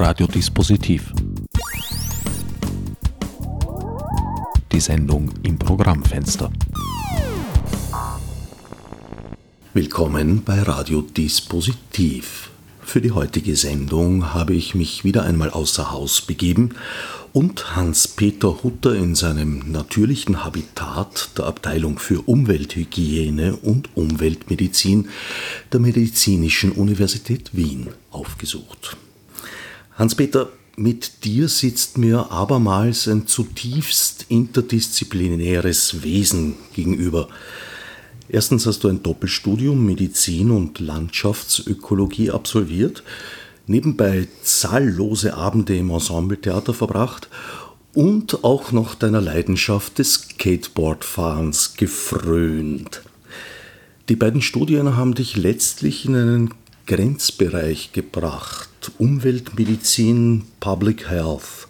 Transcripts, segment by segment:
Radiodispositiv. Die Sendung im Programmfenster. Willkommen bei Radiodispositiv. Für die heutige Sendung habe ich mich wieder einmal außer Haus begeben und Hans-Peter Hutter in seinem natürlichen Habitat der Abteilung für Umwelthygiene und Umweltmedizin der Medizinischen Universität Wien aufgesucht. Hans-Peter, mit dir sitzt mir abermals ein zutiefst interdisziplinäres Wesen gegenüber. Erstens hast du ein Doppelstudium Medizin und Landschaftsökologie absolviert nebenbei zahllose Abende im Ensembletheater verbracht und auch noch deiner Leidenschaft des Skateboardfahrens gefrönt. Die beiden Studien haben dich letztlich in einen Grenzbereich gebracht. Umweltmedizin, Public Health.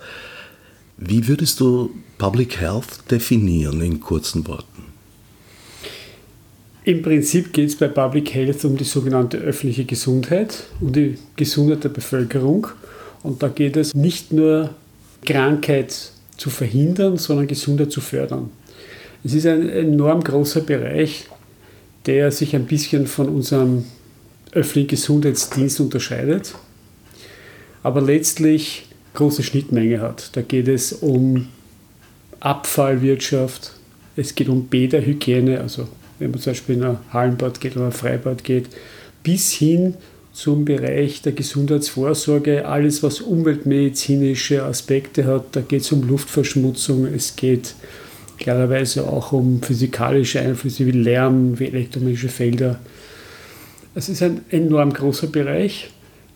Wie würdest du Public Health definieren in kurzen Worten? Im Prinzip geht es bei Public Health um die sogenannte öffentliche Gesundheit, um die Gesundheit der Bevölkerung. Und da geht es nicht nur Krankheit zu verhindern, sondern Gesundheit zu fördern. Es ist ein enorm großer Bereich, der sich ein bisschen von unserem öffentlichen Gesundheitsdienst unterscheidet, aber letztlich große Schnittmenge hat. Da geht es um Abfallwirtschaft, es geht um Bäderhygiene, also wenn man zum Beispiel in ein Hallenbad geht oder ein Freibad geht, bis hin zum Bereich der Gesundheitsvorsorge, alles was umweltmedizinische Aspekte hat. Da geht es um Luftverschmutzung, es geht klarerweise auch um physikalische Einflüsse wie Lärm, wie elektromagnetische Felder. Es ist ein enorm großer Bereich,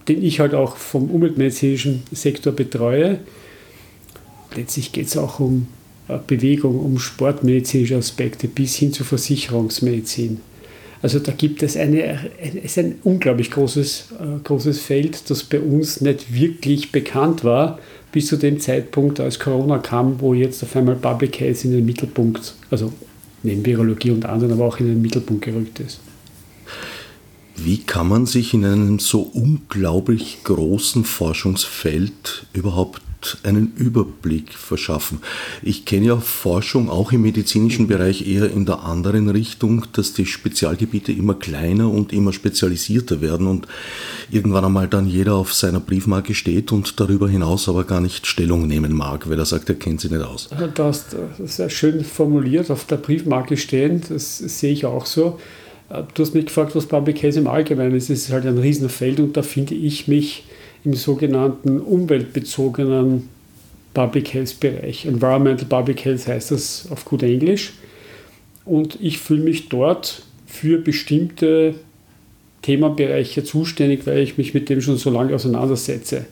den ich halt auch vom umweltmedizinischen Sektor betreue. Letztlich geht es auch um äh, Bewegung, um sportmedizinische Aspekte bis hin zur Versicherungsmedizin. Also da gibt es eine, es ein unglaublich großes, äh, großes Feld, das bei uns nicht wirklich bekannt war, bis zu dem Zeitpunkt, als Corona kam, wo jetzt auf einmal Public Health in den Mittelpunkt, also neben Virologie und anderen, aber auch in den Mittelpunkt gerückt ist. Wie kann man sich in einem so unglaublich großen Forschungsfeld überhaupt einen Überblick verschaffen. Ich kenne ja Forschung auch im medizinischen Bereich eher in der anderen Richtung, dass die Spezialgebiete immer kleiner und immer spezialisierter werden und irgendwann einmal dann jeder auf seiner Briefmarke steht und darüber hinaus aber gar nicht Stellung nehmen mag, weil er sagt, er kennt sie nicht aus. Du hast sehr schön formuliert, auf der Briefmarke stehen, das sehe ich auch so. Du hast mich gefragt, was Public Health im Allgemeinen ist. Es ist halt ein Riesenfeld und da finde ich mich im sogenannten umweltbezogenen Public Health Bereich. Environmental Public Health heißt das auf gut Englisch. Und ich fühle mich dort für bestimmte Themenbereiche zuständig, weil ich mich mit dem schon so lange auseinandersetze.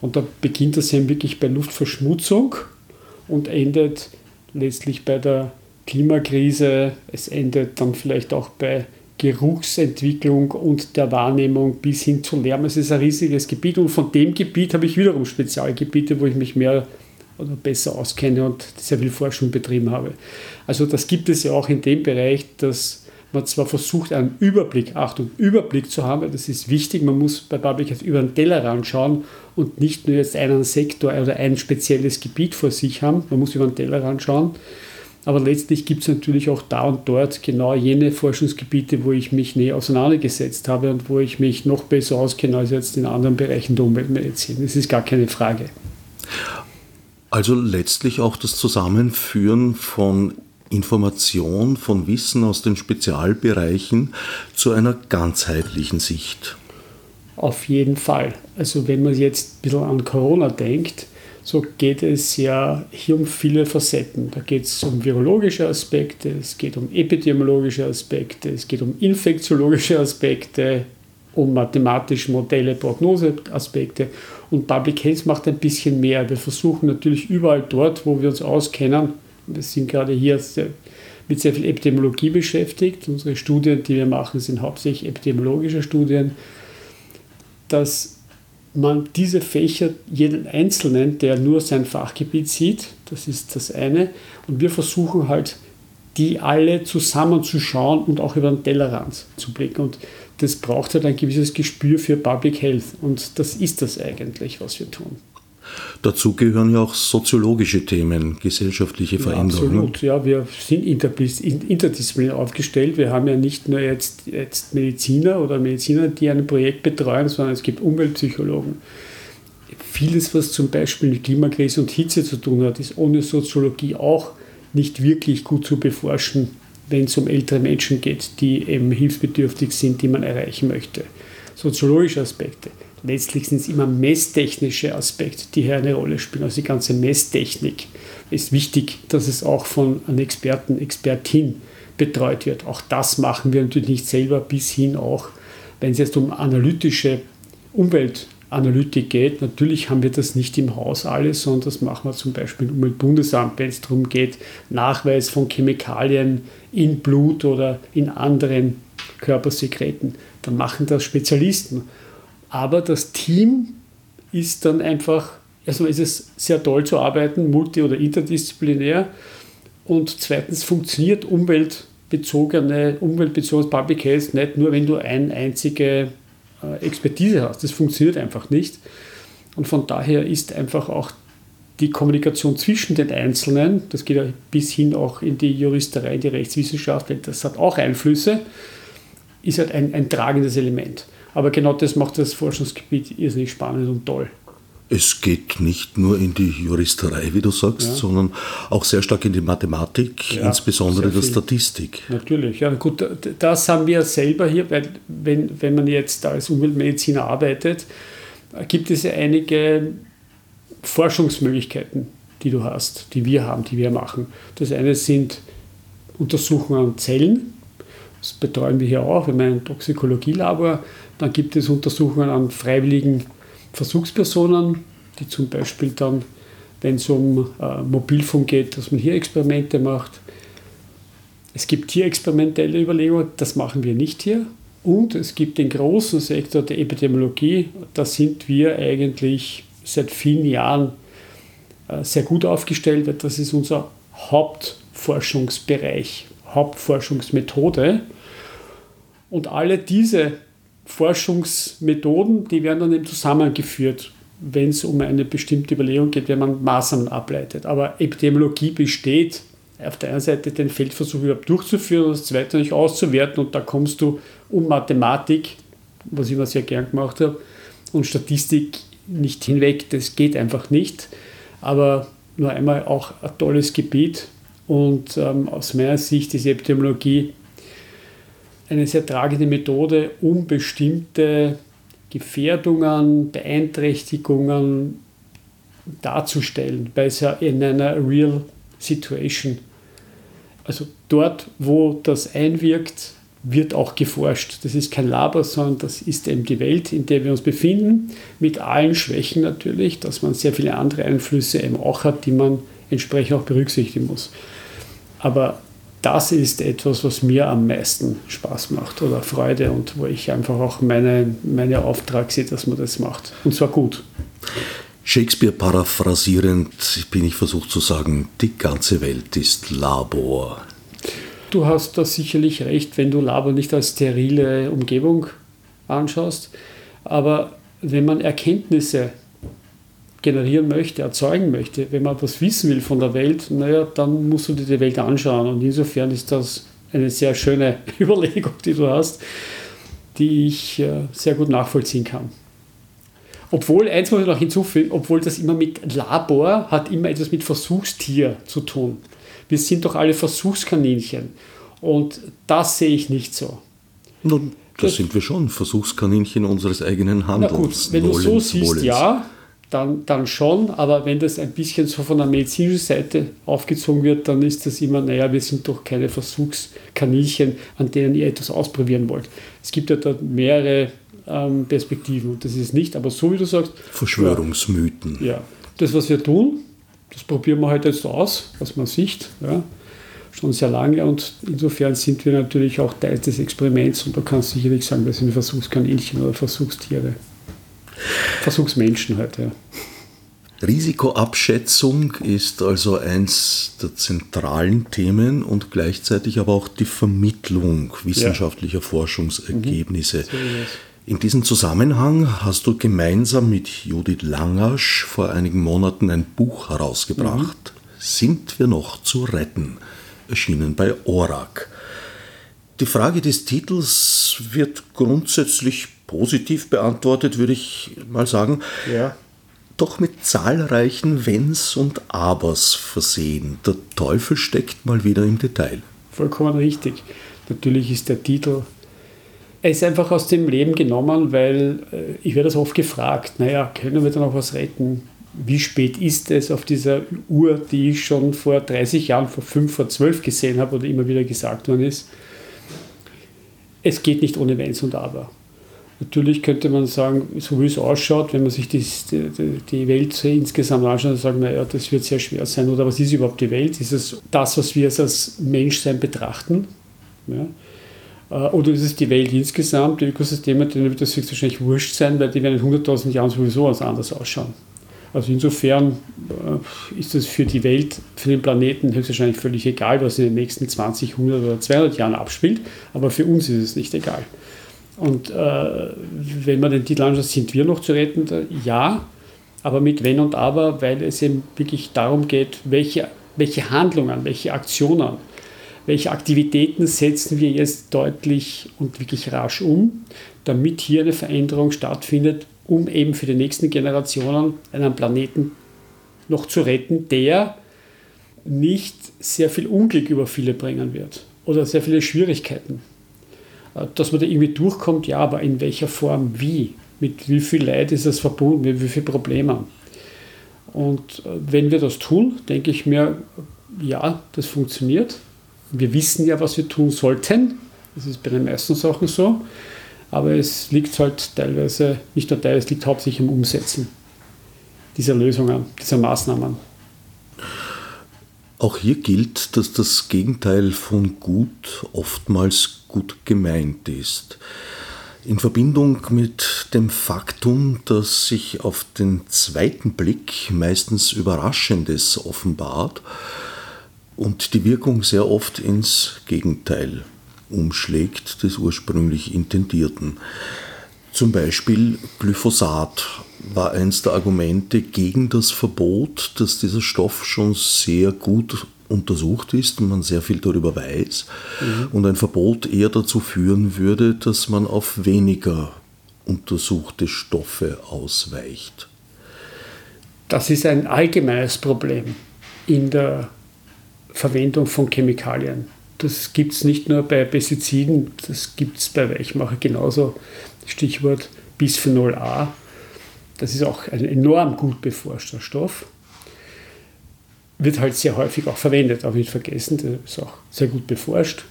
Und da beginnt das eben wirklich bei Luftverschmutzung und endet letztlich bei der Klimakrise. Es endet dann vielleicht auch bei Geruchsentwicklung und der Wahrnehmung bis hin zu Lärm. Es ist ein riesiges Gebiet und von dem Gebiet habe ich wiederum Spezialgebiete, wo ich mich mehr oder besser auskenne und sehr viel Forschung betrieben habe. Also das gibt es ja auch in dem Bereich, dass man zwar versucht, einen Überblick, Achtung, Überblick zu haben, das ist wichtig, man muss bei Public Health über den Tellerrand schauen und nicht nur jetzt einen Sektor oder ein spezielles Gebiet vor sich haben, man muss über den Tellerrand schauen. Aber letztlich gibt es natürlich auch da und dort genau jene Forschungsgebiete, wo ich mich näher auseinandergesetzt habe und wo ich mich noch besser auskenne als jetzt in anderen Bereichen der Umweltmedizin. Das ist gar keine Frage. Also letztlich auch das Zusammenführen von Information, von Wissen aus den Spezialbereichen zu einer ganzheitlichen Sicht. Auf jeden Fall. Also wenn man jetzt ein bisschen an Corona denkt, so geht es ja hier um viele Facetten. Da geht es um virologische Aspekte, es geht um epidemiologische Aspekte, es geht um infektiologische Aspekte, um mathematische Modelle, Prognoseaspekte. Und Public Health macht ein bisschen mehr. Wir versuchen natürlich überall dort, wo wir uns auskennen, wir sind gerade hier mit sehr viel Epidemiologie beschäftigt. Unsere Studien, die wir machen, sind hauptsächlich epidemiologische Studien, dass man diese Fächer, jeden Einzelnen, der nur sein Fachgebiet sieht, das ist das eine. Und wir versuchen halt, die alle zusammenzuschauen und auch über den Tellerrand zu blicken. Und das braucht halt ein gewisses Gespür für Public Health. Und das ist das eigentlich, was wir tun. Dazu gehören ja auch soziologische Themen, gesellschaftliche Veränderungen. Ja, absolut, ja, wir sind interdisziplinär aufgestellt. Wir haben ja nicht nur jetzt, jetzt Mediziner oder Mediziner, die ein Projekt betreuen, sondern es gibt Umweltpsychologen. Vieles, was zum Beispiel mit Klimakrise und Hitze zu tun hat, ist ohne Soziologie auch nicht wirklich gut zu beforschen, wenn es um ältere Menschen geht, die eben hilfsbedürftig sind, die man erreichen möchte. Soziologische Aspekte letztlich sind es immer messtechnische Aspekte, die hier eine Rolle spielen. Also die ganze Messtechnik ist wichtig, dass es auch von einem Experten, Expertin betreut wird. Auch das machen wir natürlich nicht selber, bis hin auch, wenn es jetzt um analytische Umweltanalytik geht. Natürlich haben wir das nicht im Haus alles, sondern das machen wir zum Beispiel im Umweltbundesamt, wenn es darum geht, Nachweis von Chemikalien in Blut oder in anderen Körpersekreten. Dann machen das Spezialisten. Aber das Team ist dann einfach, erstmal ist es sehr toll zu arbeiten, multi- oder interdisziplinär. Und zweitens funktioniert umweltbezogene, umweltbezogenes Public Health nicht nur, wenn du eine einzige äh, Expertise hast. Das funktioniert einfach nicht. Und von daher ist einfach auch die Kommunikation zwischen den Einzelnen, das geht ja bis hin auch in die Juristerei, die Rechtswissenschaft, das hat auch Einflüsse, ist halt ein, ein tragendes Element. Aber genau das macht das Forschungsgebiet irrsinnig spannend und toll. Es geht nicht nur in die Juristerei, wie du sagst, ja. sondern auch sehr stark in die Mathematik, ja, insbesondere der Statistik. Natürlich, ja gut, das haben wir selber hier, weil wenn, wenn man jetzt als Umweltmediziner arbeitet, gibt es ja einige Forschungsmöglichkeiten, die du hast, die wir haben, die wir machen. Das eine sind Untersuchungen an Zellen, das betreuen wir hier auch, wir haben ein Toxikologielabor. Dann gibt es Untersuchungen an freiwilligen Versuchspersonen, die zum Beispiel dann, wenn es um äh, Mobilfunk geht, dass man hier Experimente macht. Es gibt hier experimentelle Überlegungen, das machen wir nicht hier. Und es gibt den großen Sektor der Epidemiologie, da sind wir eigentlich seit vielen Jahren äh, sehr gut aufgestellt, weil das ist unser Hauptforschungsbereich, Hauptforschungsmethode. Und alle diese Forschungsmethoden, die werden dann eben zusammengeführt, wenn es um eine bestimmte Überlegung geht, wenn man Maßnahmen ableitet. Aber Epidemiologie besteht auf der einen Seite den Feldversuch überhaupt durchzuführen und das zweite nicht auszuwerten und da kommst du um Mathematik, was ich immer sehr gern gemacht habe, und Statistik nicht hinweg, das geht einfach nicht. Aber nur einmal auch ein tolles Gebiet und ähm, aus meiner Sicht ist Epidemiologie eine sehr tragende Methode, um bestimmte Gefährdungen, Beeinträchtigungen darzustellen, bei in einer Real Situation. Also dort, wo das einwirkt, wird auch geforscht. Das ist kein Laber, sondern das ist eben die Welt, in der wir uns befinden, mit allen Schwächen natürlich, dass man sehr viele andere Einflüsse eben auch hat, die man entsprechend auch berücksichtigen muss. Aber das ist etwas, was mir am meisten Spaß macht oder Freude und wo ich einfach auch meine, meine Auftrag sehe, dass man das macht. Und zwar gut. Shakespeare paraphrasierend bin ich versucht zu sagen, die ganze Welt ist Labor. Du hast da sicherlich recht, wenn du Labor nicht als sterile Umgebung anschaust. Aber wenn man Erkenntnisse generieren möchte, erzeugen möchte, wenn man was wissen will von der Welt, naja, dann musst du dir die Welt anschauen. Und insofern ist das eine sehr schöne Überlegung, die du hast, die ich äh, sehr gut nachvollziehen kann. Obwohl, eins muss ich noch hinzufügen, obwohl das immer mit Labor hat immer etwas mit Versuchstier zu tun. Wir sind doch alle Versuchskaninchen. Und das sehe ich nicht so. Nun, das, das sind wir schon, Versuchskaninchen unseres eigenen Handelns. Na gut, wenn Wollens, du so siehst, Wollens. ja, dann, dann schon, aber wenn das ein bisschen so von der medizinischen Seite aufgezogen wird, dann ist das immer, naja, wir sind doch keine Versuchskaninchen, an denen ihr etwas ausprobieren wollt. Es gibt ja da mehrere ähm, Perspektiven und das ist nicht, aber so wie du sagst. Verschwörungsmythen. Ja, das, was wir tun, das probieren wir halt jetzt aus, was man sieht, ja, schon sehr lange und insofern sind wir natürlich auch Teil des Experiments und da kannst du sicherlich sagen, das sind Versuchskaninchen oder Versuchstiere. Versuchsmenschen halt, ja. Risikoabschätzung ist also eins der zentralen Themen und gleichzeitig aber auch die Vermittlung wissenschaftlicher ja. Forschungsergebnisse. Mhm. In diesem Zusammenhang hast du gemeinsam mit Judith Langasch vor einigen Monaten ein Buch herausgebracht. Mhm. Sind wir noch zu retten? Erschienen bei ORAC. Die Frage des Titels wird grundsätzlich positiv beantwortet, würde ich mal sagen. Ja doch mit zahlreichen Wenns und Abers versehen. Der Teufel steckt mal wieder im Detail. Vollkommen richtig. Natürlich ist der Titel er ist einfach aus dem Leben genommen, weil äh, ich werde das oft gefragt, naja, können wir da noch was retten? Wie spät ist es auf dieser Uhr, die ich schon vor 30 Jahren, vor 5, vor 12 gesehen habe oder immer wieder gesagt worden ist? Es geht nicht ohne Wenns und Aber. Natürlich könnte man sagen, so wie es ausschaut, wenn man sich die, die Welt insgesamt anschaut, dann sagen wir, ja, das wird sehr schwer sein. Oder was ist überhaupt die Welt? Ist es das, was wir als Menschsein betrachten? Ja? Äh, oder ist es die Welt insgesamt, die Ökosysteme, denen wird das höchstwahrscheinlich wurscht sein, weil die werden in 100.000 Jahren sowieso was anders ausschauen. Also insofern äh, ist es für die Welt, für den Planeten höchstwahrscheinlich völlig egal, was in den nächsten 20, 100 oder 200 Jahren abspielt, aber für uns ist es nicht egal. Und äh, wenn man den Titel anschaut, sind wir noch zu retten? Ja, aber mit Wenn und Aber, weil es eben wirklich darum geht, welche, welche Handlungen, welche Aktionen, welche Aktivitäten setzen wir jetzt deutlich und wirklich rasch um, damit hier eine Veränderung stattfindet, um eben für die nächsten Generationen einen Planeten noch zu retten, der nicht sehr viel Unglück über viele bringen wird oder sehr viele Schwierigkeiten. Äh, dass man da irgendwie durchkommt, ja, aber in welcher Form, wie? Mit wie viel Leid ist das verbunden, mit wie vielen Problemen? Und äh, wenn wir das tun, denke ich mir, ja, das funktioniert. Wir wissen ja, was wir tun sollten. Das ist bei den meisten Sachen so. Aber es liegt halt teilweise, nicht nur teilweise, es liegt hauptsächlich im Umsetzen dieser Lösungen, dieser Maßnahmen. Auch hier gilt, dass das Gegenteil von gut oftmals gut gemeint ist. In Verbindung mit dem Faktum, dass sich auf den zweiten Blick meistens Überraschendes offenbart und die Wirkung sehr oft ins Gegenteil umschlägt des ursprünglich Intendierten. Zum Beispiel Glyphosat war eines der Argumente gegen das Verbot, dass dieser Stoff schon sehr gut untersucht ist und man sehr viel darüber weiß mhm. und ein Verbot eher dazu führen würde, dass man auf weniger untersuchte Stoffe ausweicht. Das ist ein allgemeines Problem in der Verwendung von Chemikalien. Das gibt es nicht nur bei Pestiziden, das gibt es bei Weichmacher genauso. Stichwort Bisphenol A. Das ist auch ein enorm gut beforschter Stoff. Wird halt sehr häufig auch verwendet, auch nicht vergessen, das ist auch sehr gut beforscht.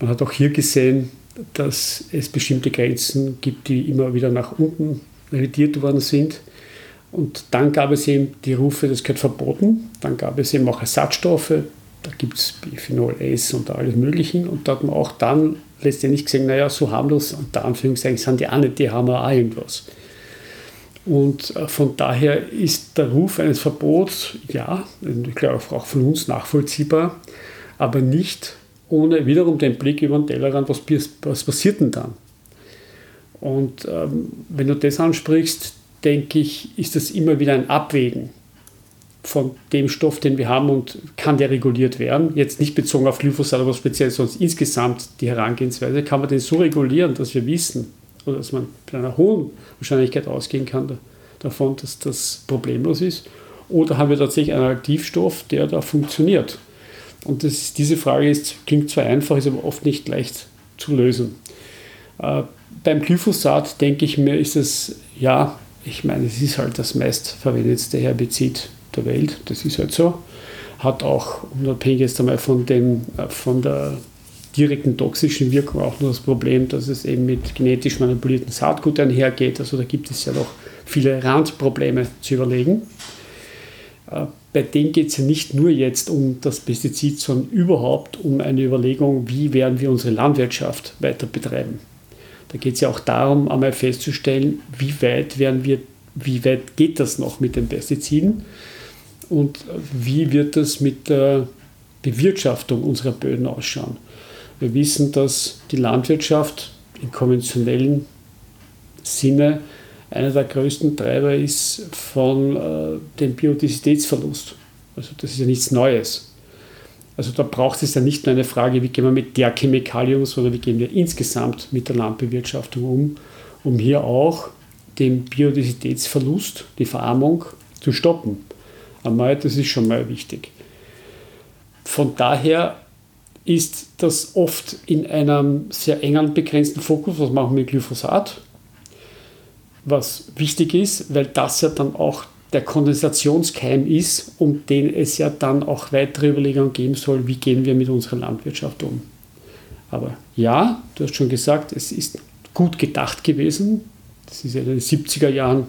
Man hat auch hier gesehen, dass es bestimmte Grenzen gibt, die immer wieder nach unten revidiert worden sind. Und dann gab es eben die Rufe, das gehört verboten. Dann gab es eben auch Ersatzstoffe, da gibt es Bisphenol S und alles Mögliche. Und da hat man auch dann letztendlich gesehen, naja, so harmlos, unter Anführungszeichen, sind die auch nicht, die haben auch irgendwas. Und äh, von daher ist der Ruf eines Verbots, ja, ich glaube auch von uns nachvollziehbar, aber nicht ohne wiederum den Blick über den Tellerrand, was, was passiert denn dann? Und ähm, wenn du das ansprichst, denke ich, ist das immer wieder ein Abwägen von dem Stoff, den wir haben und kann der reguliert werden. Jetzt nicht bezogen auf Glyphosat, aber speziell sonst insgesamt die Herangehensweise, kann man den so regulieren, dass wir wissen oder dass man mit einer hohen Wahrscheinlichkeit ausgehen kann davon, dass das problemlos ist. Oder haben wir tatsächlich einen Aktivstoff, der da funktioniert? Und das, diese Frage ist, klingt zwar einfach, ist aber oft nicht leicht zu lösen. Äh, beim Glyphosat denke ich mir, ist es, ja, ich meine, es ist halt das meistverwendetste Herbizid der Welt, das ist halt so. Hat auch, unabhängig jetzt einmal von, dem, äh, von der direkten toxischen Wirkung, auch nur das Problem, dass es eben mit genetisch manipulierten Saatgut einhergeht. Also da gibt es ja noch viele Randprobleme zu überlegen. Äh, bei denen geht es ja nicht nur jetzt um das Pestizid, sondern überhaupt um eine Überlegung, wie werden wir unsere Landwirtschaft weiter betreiben. Da geht es ja auch darum, einmal festzustellen, wie weit werden wir wie weit geht das noch mit den Pestiziden und wie wird das mit der Bewirtschaftung unserer Böden ausschauen. Wir wissen, dass die Landwirtschaft im konventionellen Sinne einer der größten Treiber ist von äh, dem Biodiversitätsverlust. Also das ist ja nichts Neues. Also da braucht es ja nicht nur eine Frage, wie gehen wir mit der Chemikalie um, sondern wie gehen wir insgesamt mit der Landbewirtschaftung um, um hier auch den Biodiversitätsverlust, die Verarmung zu stoppen. Einmal, das ist schon mal wichtig. Von daher ist das oft in einem sehr engen, begrenzten Fokus, was machen wir mit Glyphosat, was wichtig ist, weil das ja dann auch der Kondensationskeim ist, um den es ja dann auch weitere Überlegungen geben soll, wie gehen wir mit unserer Landwirtschaft um. Aber ja, du hast schon gesagt, es ist gut gedacht gewesen. Das ist ja in den 70er Jahren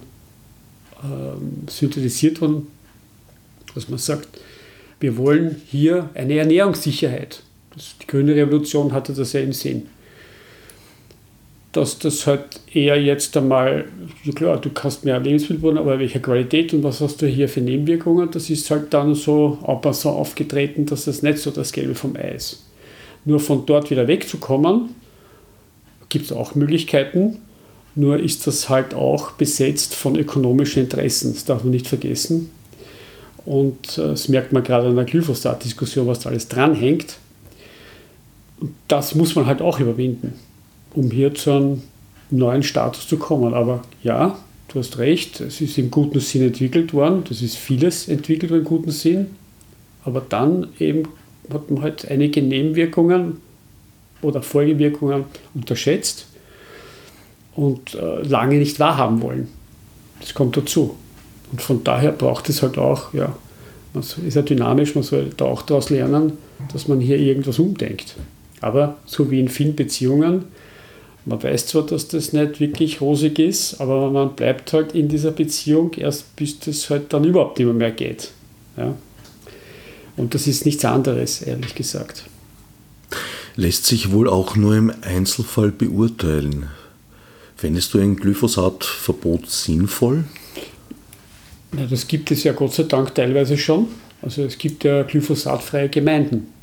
ähm, synthetisiert worden, dass man sagt, wir wollen hier eine Ernährungssicherheit. Das, die grüne Revolution hatte das ja im Sinn dass das halt eher jetzt einmal, klar, du kannst mehr Lebensmittel bauen, aber welche Qualität und was hast du hier für Nebenwirkungen, das ist halt dann so aber so aufgetreten, dass das nicht so das Gelbe vom Ei ist. Nur von dort wieder wegzukommen, gibt es auch Möglichkeiten, nur ist das halt auch besetzt von ökonomischen Interessen, das darf man nicht vergessen. Und äh, das merkt man gerade an der Glyphosat-Diskussion, was da alles dranhängt. Das muss man halt auch überwinden um hier zu einem neuen Status zu kommen. Aber ja, du hast recht, es ist im guten Sinn entwickelt worden, das ist vieles entwickelt worden im guten Sinn, aber dann eben hat man halt einige Nebenwirkungen oder Folgewirkungen unterschätzt und äh, lange nicht wahrhaben wollen. Das kommt dazu. Und von daher braucht es halt auch, ja, man ist ja dynamisch, man soll da auch daraus lernen, dass man hier irgendwas umdenkt. Aber so wie in vielen Beziehungen, man weiß zwar, dass das nicht wirklich rosig ist, aber man bleibt halt in dieser Beziehung erst bis das halt dann überhaupt nicht mehr geht. Ja? Und das ist nichts anderes, ehrlich gesagt. Lässt sich wohl auch nur im Einzelfall beurteilen. Fändest du ein Glyphosatverbot sinnvoll? Ja, das gibt es ja Gott sei Dank teilweise schon. Also es gibt ja glyphosatfreie Gemeinden.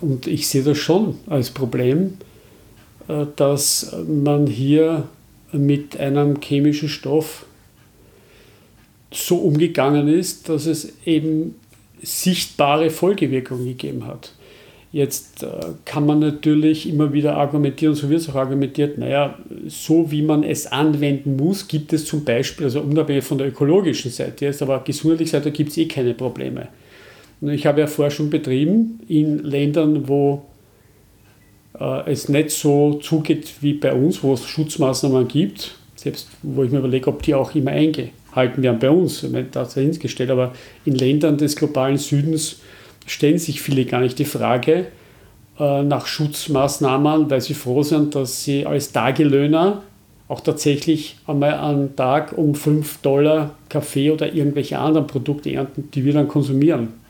Und ich sehe das schon als Problem, äh, dass man hier mit einem chemischen Stoff so umgegangen ist, dass es eben sichtbare Folgewirkungen gegeben hat. Jetzt äh, kann man natürlich immer wieder argumentieren, so wird es auch argumentiert, naja, so wie man es anwenden muss, gibt es zum Beispiel, also unabhängig von der ökologischen Seite jetzt, aber gesundheitlich Seite gibt es eh keine Probleme. Ich habe ja Forschung betrieben in Ländern, wo äh, es nicht so zugeht wie bei uns, wo es Schutzmaßnahmen gibt, selbst wo ich mir überlege, ob die auch immer eingehalten werden bei uns, ich meine, das hingestellt, aber in Ländern des globalen Südens stellen sich viele gar nicht die Frage äh, nach Schutzmaßnahmen, weil sie froh sind, dass sie als Tagelöhner auch tatsächlich einmal am Tag um 5 Dollar Kaffee oder irgendwelche anderen Produkte ernten, die wir dann konsumieren.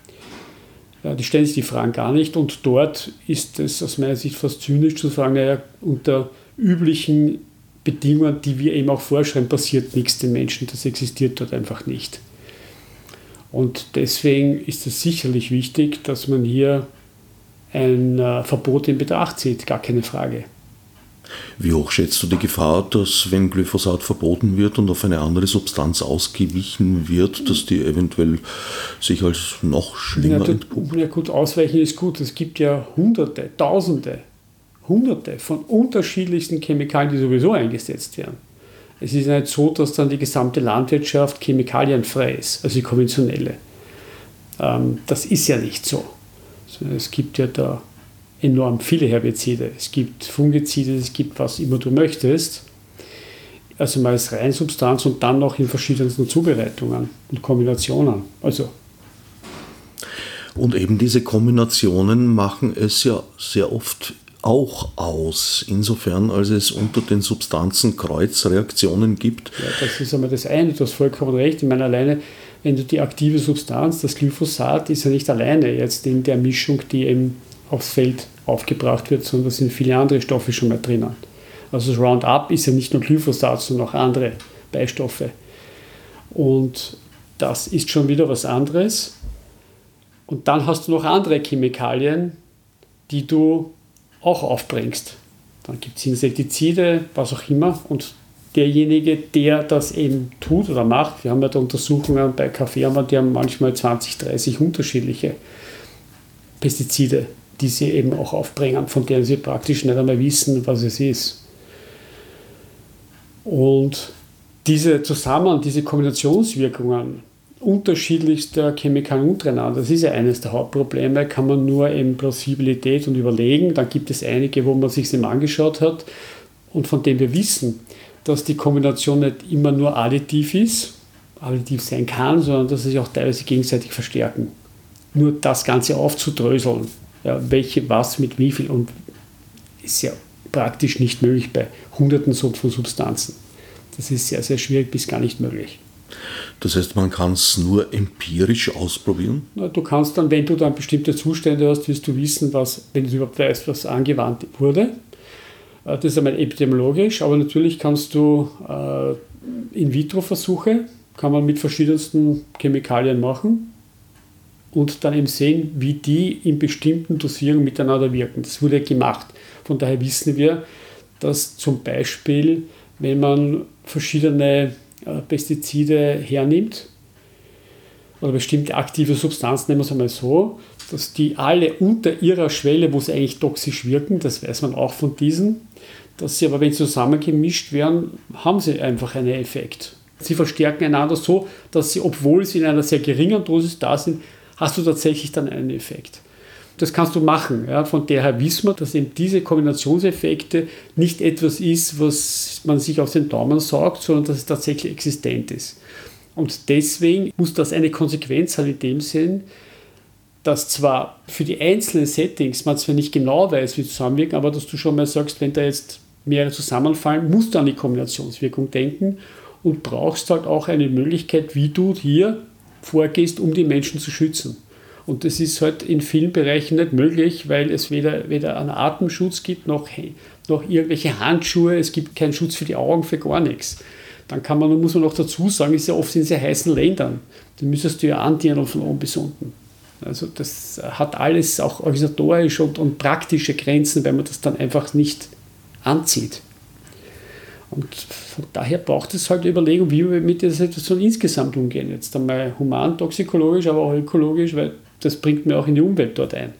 Die stellen sich die Fragen gar nicht und dort ist es aus meiner Sicht fast zynisch zu sagen, naja, unter üblichen Bedingungen, die wir eben auch vorschreiben, passiert nichts den Menschen, das existiert dort einfach nicht. Und deswegen ist es sicherlich wichtig, dass man hier ein äh, Verbot in Betracht zieht, gar keine Frage. Wie hoch schätzt du die Gefahr, dass wenn Glyphosat verboten wird und auf eine andere Substanz ausgewichen wird, dass die eventuell sich als noch schlimmer ja, entpuppt? Ja gut, ausweichen ist gut. Es gibt ja Hunderte, Tausende, Hunderte von unterschiedlichsten Chemikalien, die sowieso eingesetzt werden. Es ist nicht so, dass dann die gesamte Landwirtschaft chemikalienfrei ist, also die konventionelle. Ähm, das ist ja nicht so. Es gibt ja da enorm viele Herbizide. Es gibt Fungizide, es gibt was immer du möchtest. Also mal als Reinsubstanz und dann noch in verschiedensten Zubereitungen und Kombinationen. Also und eben diese Kombinationen machen es ja sehr oft auch aus, insofern als es unter den Substanzen Kreuzreaktionen gibt. Ja, das ist einmal das eine, du hast vollkommen recht. Ich meine, alleine, wenn du die aktive Substanz, das Glyphosat, ist ja nicht alleine jetzt in der Mischung, die eben aufs Feld aufgebracht wird, sondern da sind viele andere Stoffe schon mal drinnen. Also das Roundup ist ja nicht nur Glyphosat, sondern auch andere Beistoffe. Und das ist schon wieder was anderes. Und dann hast du noch andere Chemikalien, die du auch aufbringst. Dann gibt es Insektizide, was auch immer. Und derjenige, der das eben tut oder macht, wir haben ja da Untersuchungen bei Kaffee, die haben manchmal 20, 30 unterschiedliche Pestizide, die sie eben auch aufbringen, von denen sie praktisch nicht einmal wissen, was es ist. Und diese Zusammen, diese Kombinationswirkungen unterschiedlichster Chemikalien untereinander, das ist ja eines der Hauptprobleme, kann man nur in Plausibilität und überlegen. Dann gibt es einige, wo man sich eben angeschaut hat und von denen wir wissen, dass die Kombination nicht immer nur additiv ist, additiv sein kann, sondern dass sie sich auch teilweise gegenseitig verstärken. Nur das Ganze aufzudröseln, ja, welche was mit wie viel und ist ja praktisch nicht möglich bei Hunderten von Substanzen. Das ist sehr, sehr schwierig bis gar nicht möglich. Das heißt, man kann es nur empirisch ausprobieren? Na, du kannst dann, wenn du dann bestimmte Zustände hast, wirst du wissen, was, wenn du überhaupt weißt, was angewandt wurde. Äh, das ist einmal epidemiologisch, aber natürlich kannst du äh, In-vitro-Versuche, kann man mit verschiedensten Chemikalien machen und dann eben sehen, wie die in bestimmten Dosierungen miteinander wirken. Das wurde gemacht. Von daher wissen wir, dass zum Beispiel, wenn man verschiedene äh, Pestizide hernimmt, oder bestimmte aktive Substanzen, nehmen wir es einmal so, dass die alle unter ihrer Schwelle, wo sie eigentlich toxisch wirken, das weiß man auch von diesen, dass sie aber, wenn sie zusammengemischt werden, haben sie einfach einen Effekt. Sie verstärken einander so, dass sie, obwohl sie in einer sehr geringen Dosis da sind, hast du tatsächlich dann einen Effekt. Das kannst du machen. Ja. Von daher wissen wir, dass eben diese Kombinationseffekte nicht etwas ist, was man sich aus den Daumen saugt, sondern dass es tatsächlich existent ist. Und deswegen muss das eine Konsequenz haben in dem Sinn, dass zwar für die einzelnen Settings man zwar nicht genau weiß, wie sie zusammenwirken, aber dass du schon mal sagst, wenn da jetzt mehrere zusammenfallen, musst du an die Kombinationswirkung denken und brauchst halt auch eine Möglichkeit, wie du hier vorgehst, um die Menschen zu schützen. Und das ist halt in vielen Bereichen nicht möglich, weil es weder, weder einen Atemschutz gibt, noch, noch irgendwelche Handschuhe, es gibt keinen Schutz für die Augen, für gar nichts. Dann kann man, muss man noch dazu sagen, ist ja oft in sehr heißen Ländern. Da müsstest du ja andienen von oben bis unten. Also das hat alles auch organisatorisch und, und praktische Grenzen, weil man das dann einfach nicht anzieht. Und von daher braucht es halt Überlegung, wie wir mit dieser Situation insgesamt umgehen. Jetzt einmal human, toxikologisch, aber auch ökologisch, weil das bringt mir auch in die Umwelt dort ein.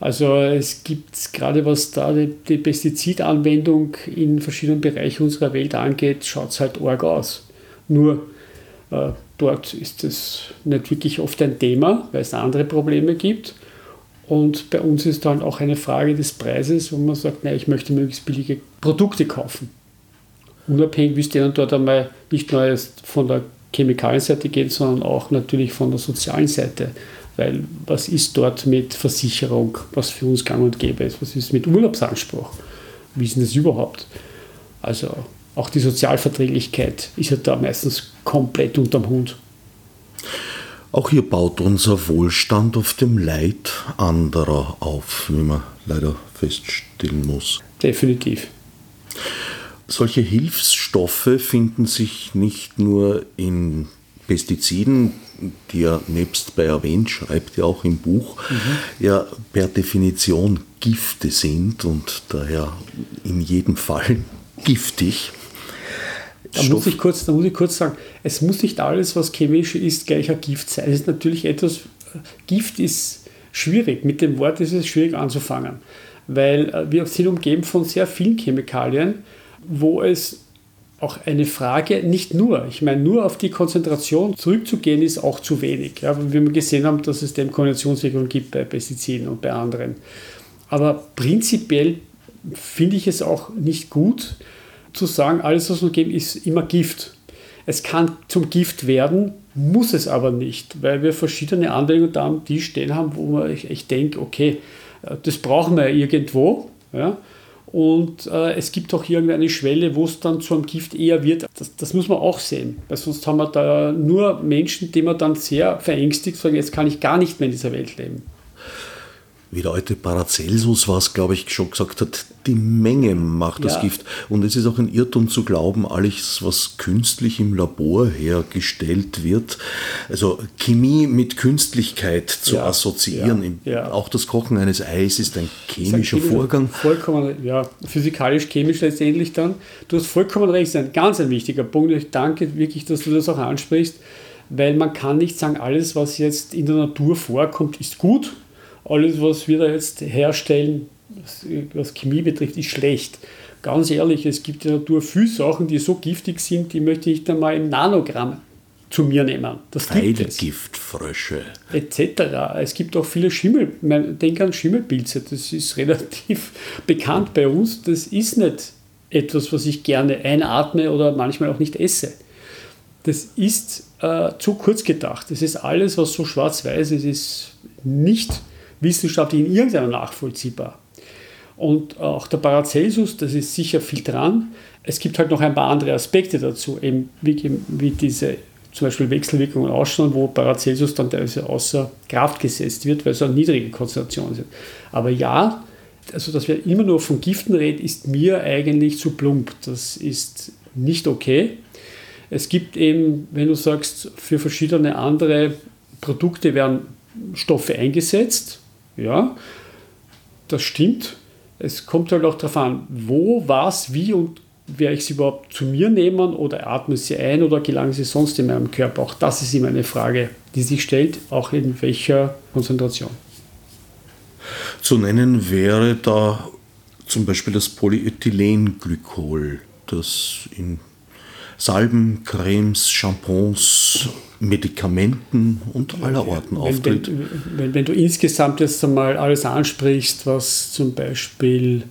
Also es gibt gerade was da die, die Pestizidanwendung in verschiedenen Bereichen unserer Welt angeht, schaut es halt arg aus. Nur äh, dort ist es nicht wirklich oft ein Thema, weil es andere Probleme gibt. Und bei uns ist dann auch eine Frage des Preises, wo man sagt, nein, ich möchte möglichst billige Produkte kaufen. Unabhängig, wie es denen dort einmal nicht nur erst von der Chemikalienseite geht, sondern auch natürlich von der sozialen Seite. Weil was ist dort mit Versicherung, was für uns gang und gäbe ist? Was ist mit Urlaubsanspruch? Wie ist denn das überhaupt? Also auch die Sozialverträglichkeit ist ja da meistens komplett unterm Hund. Auch hier baut unser Wohlstand auf dem Leid anderer auf, wie man leider feststellen muss. Definitiv. Solche Hilfsstoffe finden sich nicht nur in Pestiziden, die er nebst bei erwähnt, schreibt ja auch im Buch, mhm. ja per Definition Gifte sind und daher in jedem Fall giftig. Da muss, ich kurz, da muss ich kurz sagen, es muss nicht alles, was chemisch ist, gleich ein Gift sein. Es ist natürlich etwas, Gift ist schwierig. Mit dem Wort ist es schwierig anzufangen, weil äh, wir sind umgeben von sehr vielen Chemikalien, wo es auch eine Frage, nicht nur, ich meine, nur auf die Konzentration zurückzugehen, ist auch zu wenig. Ja, wie wir gesehen haben, dass es dem Kombinationswirkungen gibt bei Pestiziden und bei anderen. Aber prinzipiell finde ich es auch nicht gut, zu sagen, alles, was wir geben, ist immer Gift. Es kann zum Gift werden, muss es aber nicht, weil wir verschiedene Anwendungen da am Tisch stehen haben, wo man ich, ich denke, okay, äh, das brauchen wir irgendwo. Ja? Und äh, es gibt auch irgendeine Schwelle, wo es dann zu einem Gift eher wird. Das, das, muss man auch sehen, weil sonst haben wir da nur Menschen, die man dann sehr verängstigt sagen, jetzt kann ich gar nicht mehr in dieser Welt leben. Wie der alte Paracelsus was, glaube ich, schon gesagt hat, die Menge macht das ja. Gift. Und es ist auch ein Irrtum zu glauben, alles, was künstlich im Labor hergestellt wird, also Chemie mit Künstlichkeit zu ja. assoziieren. Ja. Auch das Kochen eines Eis ist ein chemischer ein Vorgang. Vollkommen, ja, physikalisch-chemisch letztendlich dann. Du hast vollkommen recht, das ist ein ganz ein wichtiger Punkt. Ich danke wirklich, dass du das auch ansprichst, weil man kann nicht sagen, alles, was jetzt in der Natur vorkommt, ist gut alles, was wir da jetzt herstellen, was Chemie betrifft, ist schlecht. Ganz ehrlich, es gibt in der Natur viele Sachen, die so giftig sind, die möchte ich dann mal im Nanogramm zu mir nehmen. Das gibt es. Giftfrösche. Etc. Es gibt auch viele Schimmel. Denk an Schimmelpilze, das ist relativ bekannt bei uns. Das ist nicht etwas, was ich gerne einatme oder manchmal auch nicht esse. Das ist äh, zu kurz gedacht. Das ist alles, was so schwarz-weiß ist, ist nicht wissenschaftlich in irgendeiner nachvollziehbar. Und auch der Paracelsus, das ist sicher viel dran. Es gibt halt noch ein paar andere Aspekte dazu, eben wie, wie diese zum Beispiel Wechselwirkungen ausschauen, wo Paracelsus dann teilweise außer Kraft gesetzt wird, weil es eine niedrige Konzentration sind. Aber ja, also dass wir immer nur von Giften reden, ist mir eigentlich zu plump. Das ist nicht okay. Es gibt eben, wenn du sagst, für verschiedene andere Produkte werden Stoffe eingesetzt, ja, das stimmt. Es kommt halt auch darauf an, wo, was, wie und werde ich sie überhaupt zu mir nehmen oder atme sie ein oder gelangen sie sonst in meinem Körper? Auch das ist immer eine Frage, die sich stellt, auch in welcher Konzentration. Zu nennen wäre da zum Beispiel das Polyethylenglykol, das in Salben, Cremes, Shampoos, Medikamenten und aller Orten wenn, auftritt. Wenn, wenn, wenn, du insgesamt jetzt einmal alles ansprichst, was zum Beispiel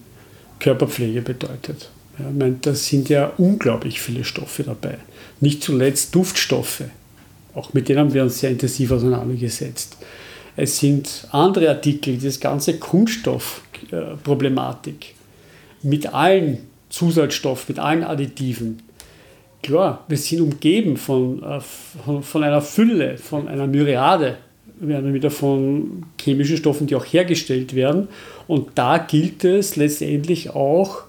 Körperpflege bedeutet. Ja, ich meine, da sind ja unglaublich viele Stoffe dabei. Nicht zuletzt Duftstoffe. Auch mit denen haben wir uns sehr intensiv auseinandergesetzt. Es sind andere Artikel, das ganze Kunststoffproblematik mit allen Zusatzstoffen, mit allen Additiven klar, wir sind umgeben von, äh, von, von, einer Fülle, von einer Myriade werden wieder von chemischen Stoffen, die auch hergestellt werden. Und da gilt es letztendlich auch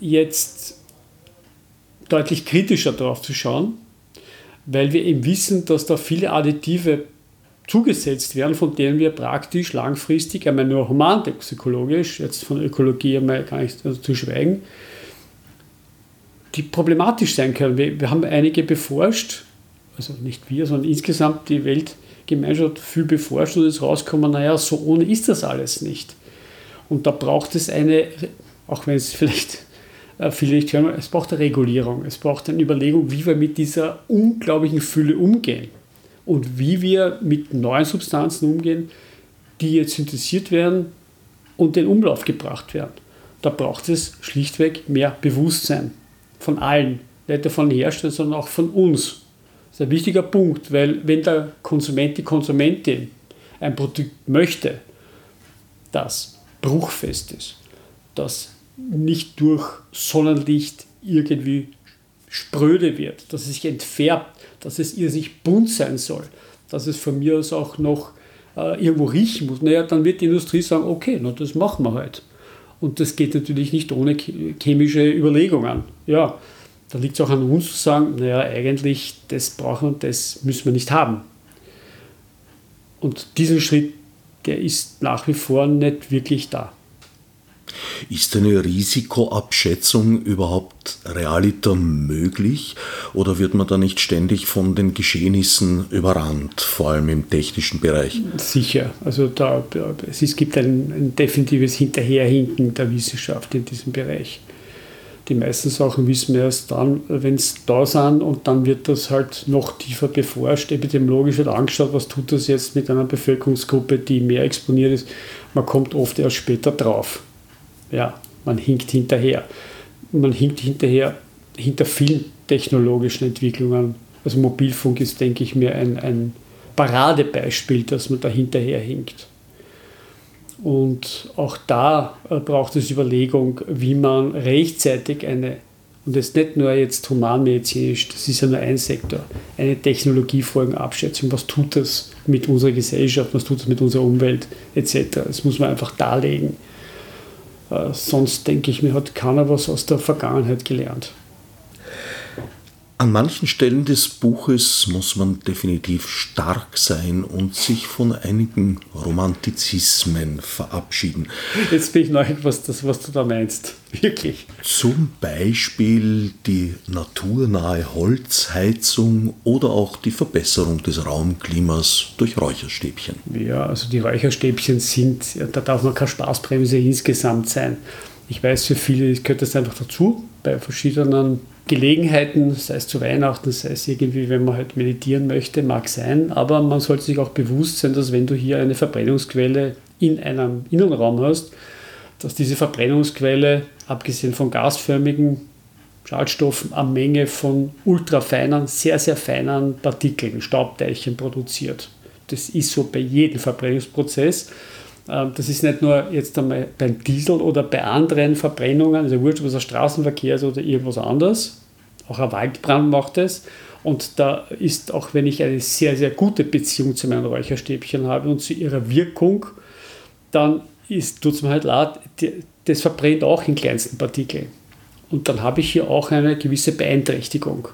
jetzt deutlich kritischer darauf zu schauen, weil wir eben wissen, dass da viele Additive zugesetzt werden, von denen wir praktisch langfristig, einmal nur humantoxikologisch, jetzt von Ökologie einmal gar nicht zu schweigen, die problematisch sein können. Wir, wir haben einige beforscht, also nicht wir, sondern insgesamt die Weltgemeinschaft viel beforscht und es rauskommen, naja, so ohne ist das alles nicht. Und da braucht es eine, auch wenn es vielleicht äh, viele nicht hören, es braucht eine Regulierung, es braucht eine Überlegung, wie wir mit dieser unglaublichen Fülle umgehen und wie wir mit neuen Substanzen umgehen, die jetzt synthetisiert werden und in Umlauf gebracht werden. Da braucht es schlichtweg mehr Bewusstsein von allen, nicht nur von den Herstellern, sondern auch von uns. Das ist ein wichtiger Punkt, weil wenn der Konsument, die Konsumentin ein Produkt möchte, das bruchfest ist, das nicht durch Sonnenlicht irgendwie spröde wird, dass es sich entfärbt, dass es ihr sich bunt sein soll, dass es von mir aus auch noch äh, irgendwo riechen muss, naja, dann wird die Industrie sagen, okay, na, das machen wir halt. Und das geht natürlich nicht ohne chemische Überlegungen. Ja, da liegt es auch an uns zu sagen, naja, eigentlich, das brauchen wir und das müssen wir nicht haben. Und diesen Schritt, der ist nach wie vor nicht wirklich da. Ist eine Risikoabschätzung überhaupt realiter möglich oder wird man da nicht ständig von den Geschehnissen überrannt, vor allem im technischen Bereich? Sicher. Also da, es gibt ein, ein definitives Hinterherhinken der Wissenschaft in diesem Bereich. Die meisten Sachen wissen wir erst dann, wenn es da sind und dann wird das halt noch tiefer beforscht. Epidemiologisch wird angeschaut, was tut das jetzt mit einer Bevölkerungsgruppe, die mehr exponiert ist. Man kommt oft erst später drauf ja, man hinkt hinterher. Man hinkt hinterher hinter vielen technologischen Entwicklungen. Also Mobilfunk ist, denke ich mir, ein, ein Paradebeispiel, dass man da hinterher hinkt. Und auch da äh, braucht es Überlegung, wie man rechtzeitig eine Und das ist nicht nur jetzt humanmedizinisch, das ist ja nur ein Sektor. Eine Technologiefolgenabschätzung, was tut das mit unserer Gesellschaft, was tut das mit unserer Umwelt etc. Das muss man einfach darlegen. Äh, sonst denke ich mir, hat keiner was aus der Vergangenheit gelernt. An manchen Stellen des Buches muss man definitiv stark sein und sich von einigen Romantizismen verabschieden. Jetzt bin ich neu, was, das, was du da meinst. Wirklich. Zum Beispiel die naturnahe Holzheizung oder auch die Verbesserung des Raumklimas durch Räucherstäbchen. Ja, also die Räucherstäbchen sind, da darf man keine Spaßbremse insgesamt sein. Ich weiß, für viele gehört das einfach dazu, bei verschiedenen Gelegenheiten, sei es zu Weihnachten, sei es irgendwie, wenn man halt meditieren möchte, mag sein, aber man sollte sich auch bewusst sein, dass wenn du hier eine Verbrennungsquelle in einem Innenraum hast, dass diese Verbrennungsquelle, abgesehen von gasförmigen Schadstoffen, eine Menge von ultrafeinen, sehr, sehr feinen Partikeln, Staubteilchen produziert. Das ist so bei jedem Verbrennungsprozess. Ähm, das ist nicht nur jetzt einmal beim Diesel oder bei anderen Verbrennungen, also wurscht, was ein Straßenverkehr ist oder irgendwas anderes. Auch ein Waldbrand macht es. Und da ist, auch wenn ich eine sehr, sehr gute Beziehung zu meinen Räucherstäbchen habe und zu ihrer Wirkung, dann tut es mir halt leid, das verbrennt auch in kleinsten Partikeln. Und dann habe ich hier auch eine gewisse Beeinträchtigung.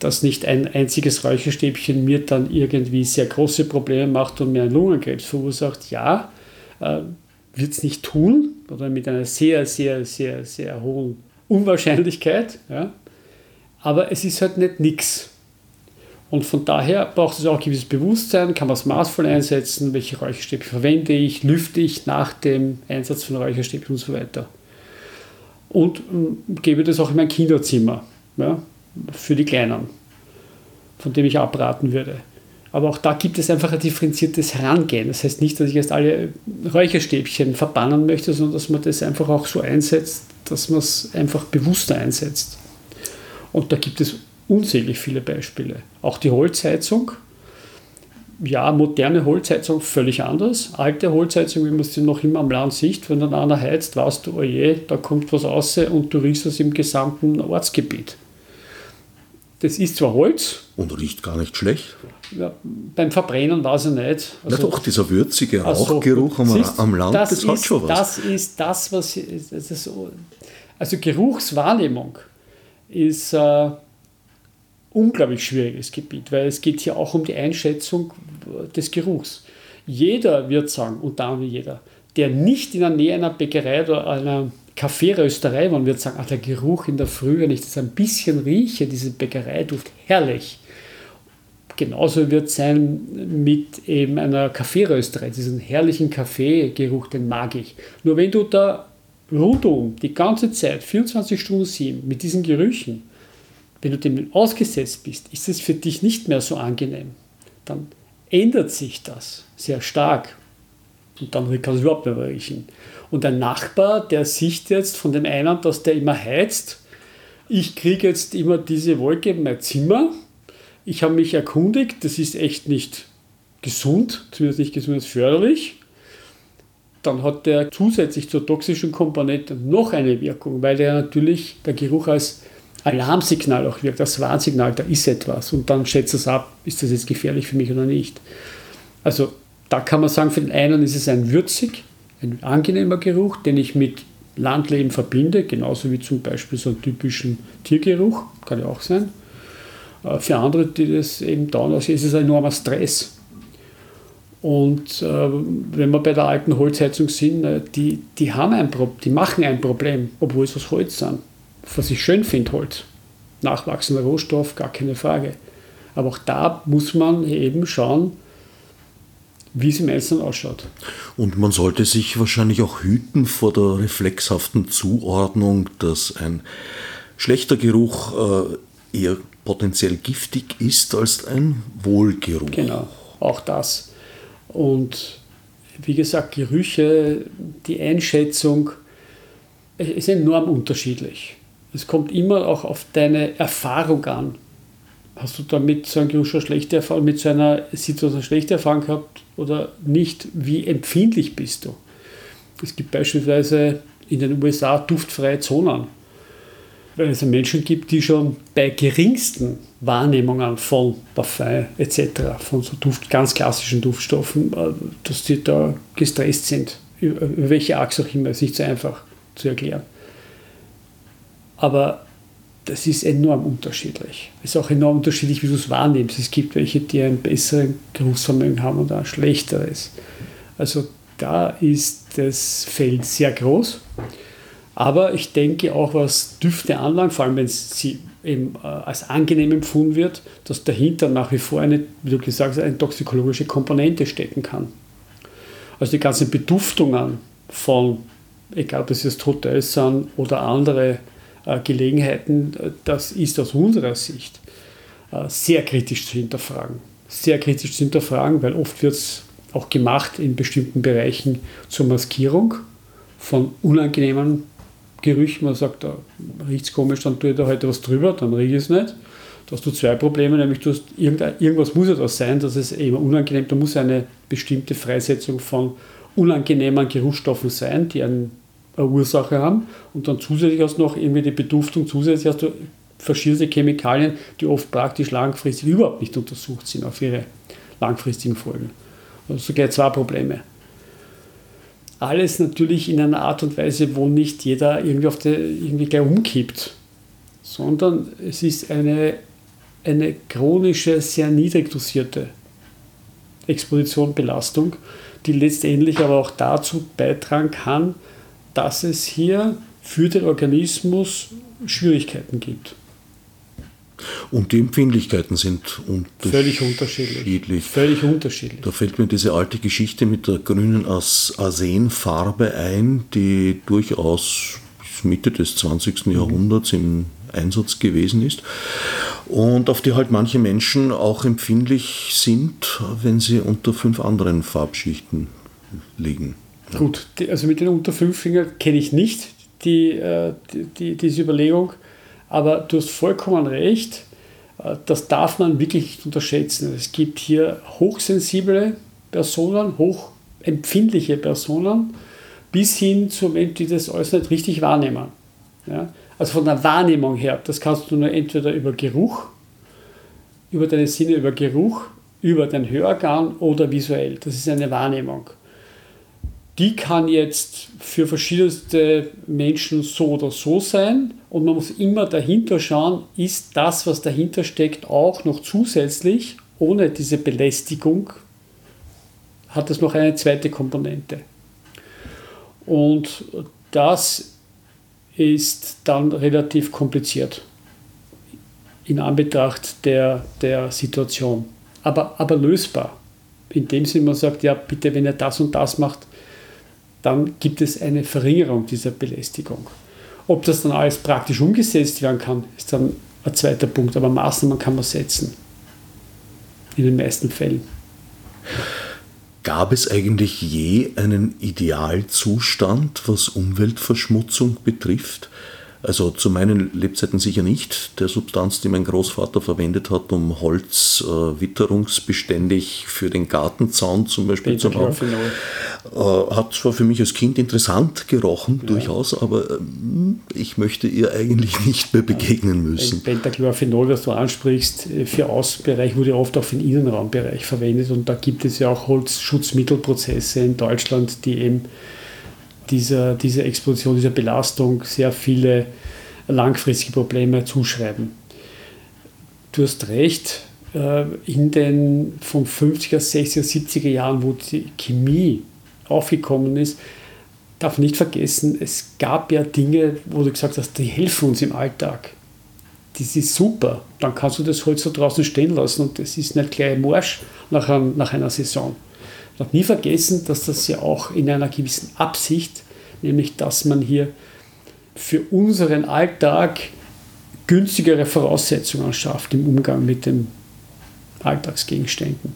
Dass nicht ein einziges Räucherstäbchen mir dann irgendwie sehr große Probleme macht und mir einen Lungenkrebs verursacht, ja, wird es nicht tun oder mit einer sehr, sehr, sehr, sehr hohen Unwahrscheinlichkeit. Ja. Aber es ist halt nicht nichts. Und von daher braucht es auch ein gewisses Bewusstsein, kann man es maßvoll einsetzen, welche Räucherstäbchen verwende ich, lüfte ich nach dem Einsatz von Räucherstäbchen und so weiter. Und äh, gebe das auch in mein Kinderzimmer, ja, für die Kleinen, von dem ich abraten würde. Aber auch da gibt es einfach ein differenziertes Herangehen. Das heißt nicht, dass ich jetzt alle Räucherstäbchen verbannen möchte, sondern dass man das einfach auch so einsetzt, dass man es einfach bewusster einsetzt. Und da gibt es unzählig viele Beispiele. Auch die Holzheizung. Ja, moderne Holzheizung völlig anders. Alte Holzheizung, wie man sie noch immer am Land sieht, wenn dann einer heizt, weißt du, oje, da kommt was raus und du riechst es im gesamten Ortsgebiet. Das ist zwar Holz. Und riecht gar nicht schlecht. Ja, beim Verbrennen weiß ich nicht. Also, Na doch, dieser würzige Rauchgeruch am, siehst, am Land, das, das hat ist, schon was. Das ist das, was. Das ist, also Geruchswahrnehmung ist ein äh, unglaublich schwieriges Gebiet, weil es geht hier auch um die Einschätzung des Geruchs. Jeder wird sagen, und damit jeder, der nicht in der Nähe einer Bäckerei oder einer Kaffeerösterei, man wird sagen, ach, der Geruch in der Früh, wenn ich das ein bisschen rieche, diese Bäckereiduft, herrlich. Genauso wird es sein mit eben einer Kaffeerösterei, diesen herrlichen Kaffeegeruch, den mag ich. Nur wenn du da rundum die ganze Zeit, 24 Stunden 7, mit diesen Gerüchen, wenn du dem ausgesetzt bist, ist es für dich nicht mehr so angenehm. Dann ändert sich das sehr stark. Und dann kannst du überhaupt nicht mehr riechen. Und ein Nachbar, der sieht jetzt von dem einen, dass der immer heizt, ich kriege jetzt immer diese Wolke in mein Zimmer. Ich habe mich erkundigt, das ist echt nicht gesund, zumindest nicht gesund, förderlich. Dann hat der zusätzlich zur toxischen Komponente noch eine Wirkung, weil der natürlich der Geruch als Alarmsignal auch wirkt, das Warnsignal, da ist etwas. Und dann schätzt es ab, ist das jetzt gefährlich für mich oder nicht. Also da kann man sagen, für den einen ist es ein würzig, ein angenehmer Geruch, den ich mit Landleben verbinde, genauso wie zum Beispiel so einen typischen Tiergeruch, kann ja auch sein. Äh, für andere, die das eben dauern ist es ein enormer Stress. Und äh, wenn wir bei der alten Holzheizung sind, äh, die, die, haben ein Pro die machen ein Problem, obwohl es aus Holz sind. Was ich schön finde, Holz. Nachwachsender Rohstoff, gar keine Frage. Aber auch da muss man eben schauen, wie es im Einzelnen ausschaut. Und man sollte sich wahrscheinlich auch hüten vor der reflexhaften Zuordnung, dass ein schlechter Geruch äh, eher potenziell giftig ist als ein Wohlgeruch. Genau, auch das. Und wie gesagt, Gerüche, die Einschätzung ist enorm unterschiedlich. Es kommt immer auch auf deine Erfahrung an. Hast du damit Geruch schon schlechte Erfahrung, mit so einer Situation schlechte Erfahrung gehabt oder nicht? Wie empfindlich bist du? Es gibt beispielsweise in den USA duftfreie Zonen. weil es Menschen gibt, die schon bei geringsten Wahrnehmungen von Parfum etc., von so Duft, ganz klassischen Duftstoffen, äh, dass die da gestresst sind. Über welche Achse auch immer, ist nicht so einfach zu erklären. Aber das ist enorm unterschiedlich. Es ist auch enorm unterschiedlich, wie du es wahrnimmst. Es gibt welche, die ein besseres Geruchsvermögen haben und ein schlechteres. Also da ist das Feld sehr groß. Aber ich denke auch, was Düfte anlangt, vor allem wenn sie eben äh, als angenehm empfunden wird, dass dahinter nach wie vor eine, wie du gesagt hast, eine toxikologische Komponente stecken kann. Also die ganzen Beduftungen von, egal ob es jetzt Hotels sind oder andere Gelegenheiten, das ist aus unserer Sicht äh, sehr kritisch zu hinterfragen. Sehr kritisch zu hinterfragen, weil oft wird es auch gemacht in bestimmten Bereichen zur Maskierung von unangenehmen Gerüchen. Man sagt, da riecht es komisch, dann tue ich da heute was drüber, dann rieche ich es nicht. Da hast du zwei Probleme, nämlich du hast irgendwas muss ja da sein, dass es eben unangenehm, da muss eine bestimmte Freisetzung von unangenehmen Geruchsstoffen sein, die einen eine Ursache haben. Und dann zusätzlich hast du noch irgendwie die Beduftung, zusätzlich hast du verschiedene Chemikalien, die oft praktisch langfristig überhaupt nicht untersucht sind auf ihre langfristigen Folgen. Also so gleich zwei Probleme. Alles natürlich in einer Art und Weise, wo nicht jeder irgendwie, auf der, irgendwie gleich umkippt, sondern es ist eine, eine chronische, sehr niedrig dosierte Exposition, Belastung, die letztendlich aber auch dazu beitragen kann, dass es hier für den Organismus Schwierigkeiten gibt. Und die Empfindlichkeiten sind völlig unterschiedlich. Völlig unterschiedlich. Da fällt mir diese alte Geschichte mit der grünen Arsenfarbe ein, die durchaus bis Mitte des 20. Mhm. Jahrhunderts im Einsatz gewesen ist und auf die halt manche Menschen auch empfindlich sind, wenn sie unter fünf anderen Farbschichten liegen. Gut, die, also mit den unter fünf Finger kenne ich nicht die, äh, die, die, diese Überlegung, aber du hast vollkommen recht, äh, das darf man wirklich nicht unterschätzen. Es gibt hier hochsensible Personen, hochempfindliche Personen, bis hin zu Menschen, die das alles nicht richtig wahrnehmen. Ja? Also von der Wahrnehmung her, das kannst du nur entweder über Geruch, über deine Sinne, über Geruch, über dein Hörorgan oder visuell. Das ist eine Wahrnehmung die kann jetzt für verschiedenste Menschen so oder so sein und man muss immer dahinter schauen, ist das, was dahinter steckt, auch noch zusätzlich, ohne diese Belästigung, hat es noch eine zweite Komponente. Und das ist dann relativ kompliziert in Anbetracht der, der Situation, aber, aber lösbar. In dem Sinne, man sagt, ja, bitte, wenn ihr das und das macht, dann gibt es eine Verringerung dieser Belästigung. Ob das dann alles praktisch umgesetzt werden kann, ist dann ein zweiter Punkt, aber Maßnahmen kann man setzen. In den meisten Fällen. Gab es eigentlich je einen Idealzustand, was Umweltverschmutzung betrifft? Also zu meinen Lebzeiten sicher nicht. Der Substanz, die mein Großvater verwendet hat, um Holz äh, witterungsbeständig für den Gartenzaun zum Beispiel zu machen, äh, hat zwar für mich als Kind interessant gerochen, ja. durchaus, aber äh, ich möchte ihr eigentlich nicht mehr begegnen müssen. Pentachlorphenol, was du ansprichst, äh, für Außenbereich wurde oft auch für den Innenraumbereich verwendet und da gibt es ja auch Holzschutzmittelprozesse in Deutschland, die eben dieser, dieser Explosion, dieser Belastung sehr viele langfristige Probleme zuschreiben. Du hast recht, äh, in den von 50er, 60er, 70er Jahren, wo die Chemie aufgekommen ist, darf nicht vergessen, es gab ja Dinge, wo du gesagt hast, die helfen uns im Alltag. Das ist super. Dann kannst du das Holz da draußen stehen lassen und das ist nicht gleich Morsch nach, ein, nach einer Saison. Darf nie vergessen, dass das ja auch in einer gewissen Absicht, nämlich dass man hier für unseren Alltag günstigere Voraussetzungen schafft im Umgang mit den Alltagsgegenständen.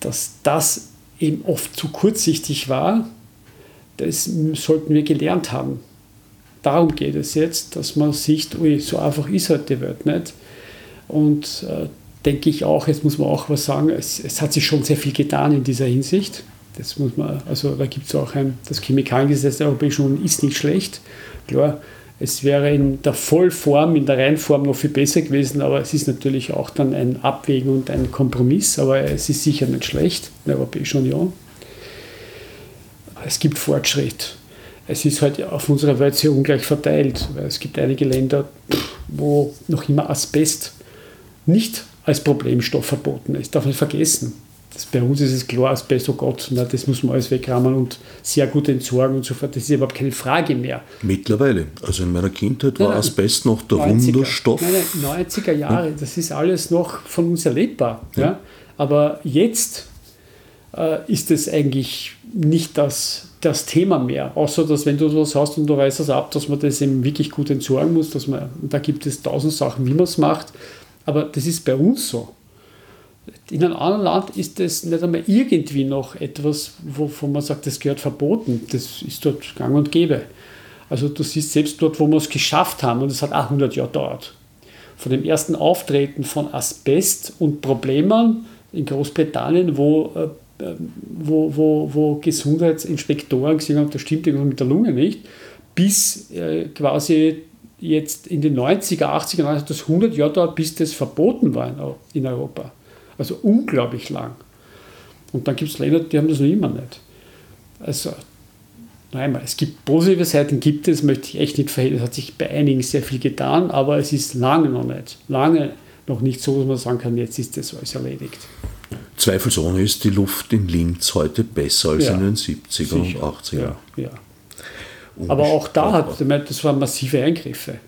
Dass das eben oft zu kurzsichtig war, das sollten wir gelernt haben. Darum geht es jetzt, dass man sieht, ui, so einfach ist halt die Welt nicht. Und äh, denke ich auch, jetzt muss man auch was sagen, es, es, hat sich schon sehr viel getan in dieser Hinsicht. Das muss man, also da gibt es auch ein, das Chemikaliengesetz der Europäischen Union ist nicht schlecht. Klar, Es wäre in der Vollform, in der Reinform noch viel besser gewesen, aber es ist natürlich auch dann ein Abwägen und ein Kompromiss, aber es ist sicher nicht schlecht in der Europäischen Union. Es gibt Fortschritt. Es ist halt auf unserer Welt sehr ungleich verteilt, weil es gibt einige Länder, wo noch immer Asbest nicht als Problemstoff verboten ist. Darf man nicht vergessen. Das, bei uns ist es klar, Asbest, oh Gott, na, das muss man alles wegrammen und sehr gut entsorgen und so fort. Das ist überhaupt keine Frage mehr. Mittlerweile, also in meiner Kindheit war nein, Asbest noch der 90er, Wunderstoff. Nein, nein, 90er Jahre, das ist alles noch von uns erlebbar. Ja. ja? Aber jetzt äh, ist es eigentlich nicht das, das Thema mehr. Außer, dass wenn du was hast und du weißt das ab, dass man das eben wirklich gut entsorgen muss, dass man, da gibt es tausend Sachen, wie man es macht. Aber das ist bei uns so. In einem anderen Land ist das nicht einmal irgendwie noch etwas, wovon man sagt, das gehört verboten. Das ist dort gang und gäbe. Also du siehst selbst dort, wo wir es geschafft haben, und es hat auch 100 Jahre gedauert, von dem ersten Auftreten von Asbest und Problemen in Großbritannien, wo, äh, wo, wo, wo Gesundheitsinspektoren gesehen haben, da stimmt irgendwas mit der Lunge nicht, bis äh, quasi jetzt in den 90er, 80er, 90er, das 100 Jahre dauert, bis das verboten war in Europa. Also unglaublich lang. Und dann gibt es Länder, die haben das noch immer nicht. Also, noch einmal, es gibt positive Seiten, gibt es, möchte ich echt nicht verhehlen. Es hat sich bei einigen sehr viel getan, aber es ist lange noch nicht. Lange noch nicht so, dass man sagen kann, jetzt ist das alles erledigt. Zweifelsohne ist die Luft in Linz heute besser als ja, in den 70er sicher. und 80er. Ja, ja. Aber auch da hat, das waren massive Eingriffe.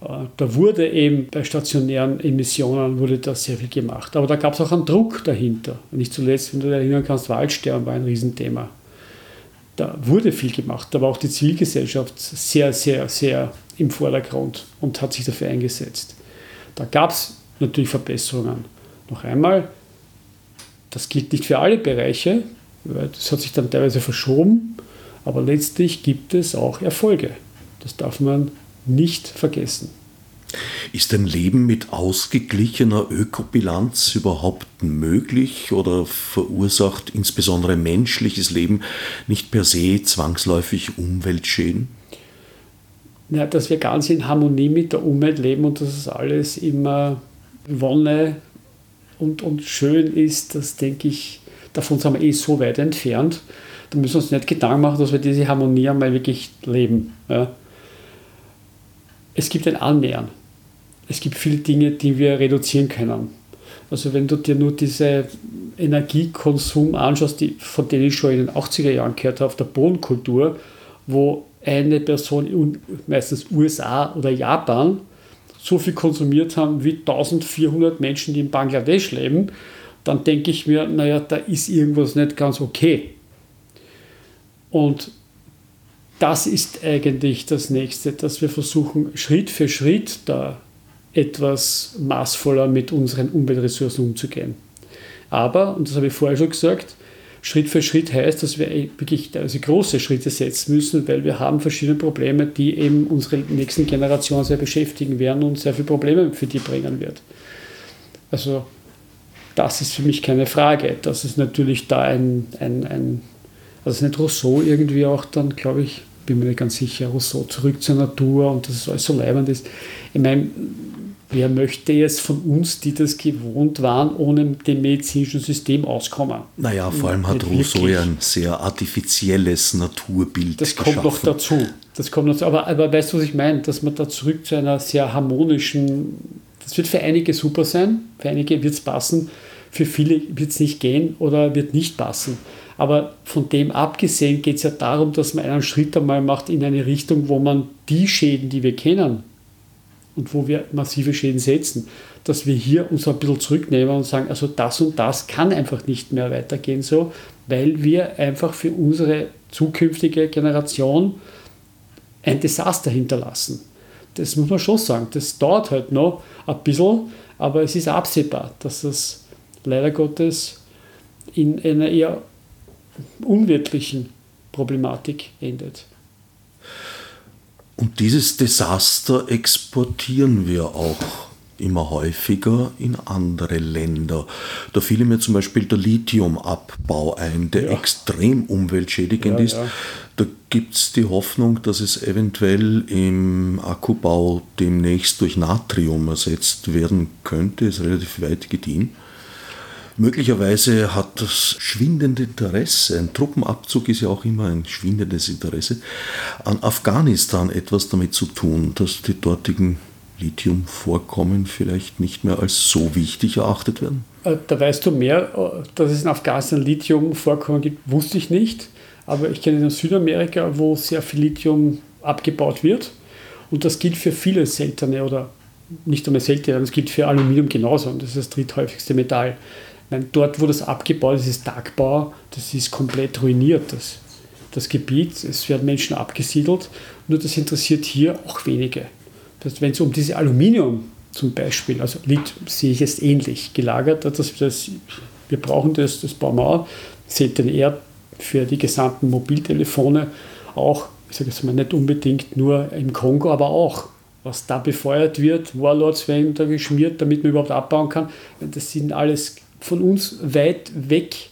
Äh, da wurde eben bei stationären Emissionen wurde da sehr viel gemacht. Aber da gab es auch einen Druck dahinter. Nicht zuletzt, wenn du dich erinnern kannst, Waldsterben war ein Riesenthema. Da wurde viel gemacht. Da war auch die Zivilgesellschaft sehr, sehr, sehr im Vordergrund und hat sich dafür eingesetzt. Da gab es natürlich Verbesserungen. Noch einmal, das gilt nicht für alle Bereiche, weil das hat sich dann teilweise verschoben, aber letztlich gibt es auch Erfolge. Das darf man nicht vergessen. Ist ein Leben mit ausgeglichener Ökobilanz überhaupt möglich oder verursacht insbesondere menschliches Leben nicht per se zwangsläufig Umweltschäden? Ja, dass wir ganz in Harmonie mit der Umwelt leben und dass es alles immer Wonne und, und schön ist, das denke ich, davon sind wir eh so weit entfernt. Da müssen wir uns nicht Gedanken machen, dass wir diese Harmonie einmal wirklich leben. Ja es gibt ein Annähern. Es gibt viele Dinge, die wir reduzieren können. Also wenn du dir nur diese Energiekonsum anschaust, die, von denen ich schon in den 80er Jahren gehört habe, auf der Bodenkultur, wo eine Person, meistens USA oder Japan, so viel konsumiert haben wie 1400 Menschen, die in Bangladesch leben, dann denke ich mir, naja, da ist irgendwas nicht ganz okay. Und das ist eigentlich das Nächste, dass wir versuchen, Schritt für Schritt da etwas maßvoller mit unseren Umweltressourcen umzugehen. Aber, und das habe ich vorher schon gesagt, Schritt für Schritt heißt, dass wir wirklich also große Schritte setzen müssen, weil wir haben verschiedene Probleme, die eben unsere nächsten Generationen sehr beschäftigen werden und sehr viele Probleme für die bringen wird. Also das ist für mich keine Frage. Das ist natürlich da ein, ein, ein also nicht Rousseau irgendwie auch dann, glaube ich, bin mir nicht ganz sicher, Rousseau zurück zur Natur und dass es alles so leibend ist. Ich meine, wer möchte jetzt von uns, die das gewohnt waren, ohne dem medizinischen System auskommen? Naja, vor allem hat Rousseau ja ein sehr artifizielles Naturbild Das kommt geschaffen. noch dazu. Das kommt noch dazu. Aber, aber weißt du, was ich meine? Dass man da zurück zu einer sehr harmonischen, das wird für einige super sein, für einige wird es passen, für viele wird es nicht gehen oder wird nicht passen. Aber von dem abgesehen geht es ja darum, dass man einen Schritt einmal macht in eine Richtung, wo man die Schäden, die wir kennen und wo wir massive Schäden setzen, dass wir hier uns ein bisschen zurücknehmen und sagen, also das und das kann einfach nicht mehr weitergehen so, weil wir einfach für unsere zukünftige Generation ein Desaster hinterlassen. Das muss man schon sagen. Das dauert halt noch ein bisschen, aber es ist absehbar, dass es leider Gottes in einer eher unwirtlichen Problematik endet. Und dieses Desaster exportieren wir auch immer häufiger in andere Länder. Da fiel mir zum Beispiel der Lithiumabbau ein, der ja. extrem umweltschädigend ja, ist. Ja. Da gibt es die Hoffnung, dass es eventuell im Akkubau demnächst durch Natrium ersetzt werden könnte. Ist relativ weit gediehen. Möglicherweise hat das schwindende Interesse, ein Truppenabzug ist ja auch immer ein schwindendes Interesse, an Afghanistan etwas damit zu tun, dass die dortigen Lithiumvorkommen vielleicht nicht mehr als so wichtig erachtet werden? Äh, da weißt du mehr, äh, dass es in Afghanistan Lithiumvorkommen gibt, wusste ich nicht. Aber ich kenne in Südamerika, wo sehr viel Lithium abgebaut wird. Und das gilt für viele seltene oder nicht einmal seltene, das gilt für Aluminium genauso. Und das ist das dritthäufigste Metall. Meine, dort, wo das abgebaut ist, ist Tagbau, das ist komplett ruiniert. Das, das Gebiet, es werden Menschen abgesiedelt. Nur das interessiert hier auch wenige dass wenn es um diese Aluminium zum Beispiel, also Lithium sehe ich jetzt ähnlich gelagert, dass das, wir brauchen das, das bauen wir auch, ZNR für die gesamten Mobiltelefone auch, ich sage jetzt mal nicht unbedingt nur im Kongo, aber auch, was da befeuert wird, Warlords werden da geschmiert, damit man überhaupt abbauen kann, das sind alles von uns weit weg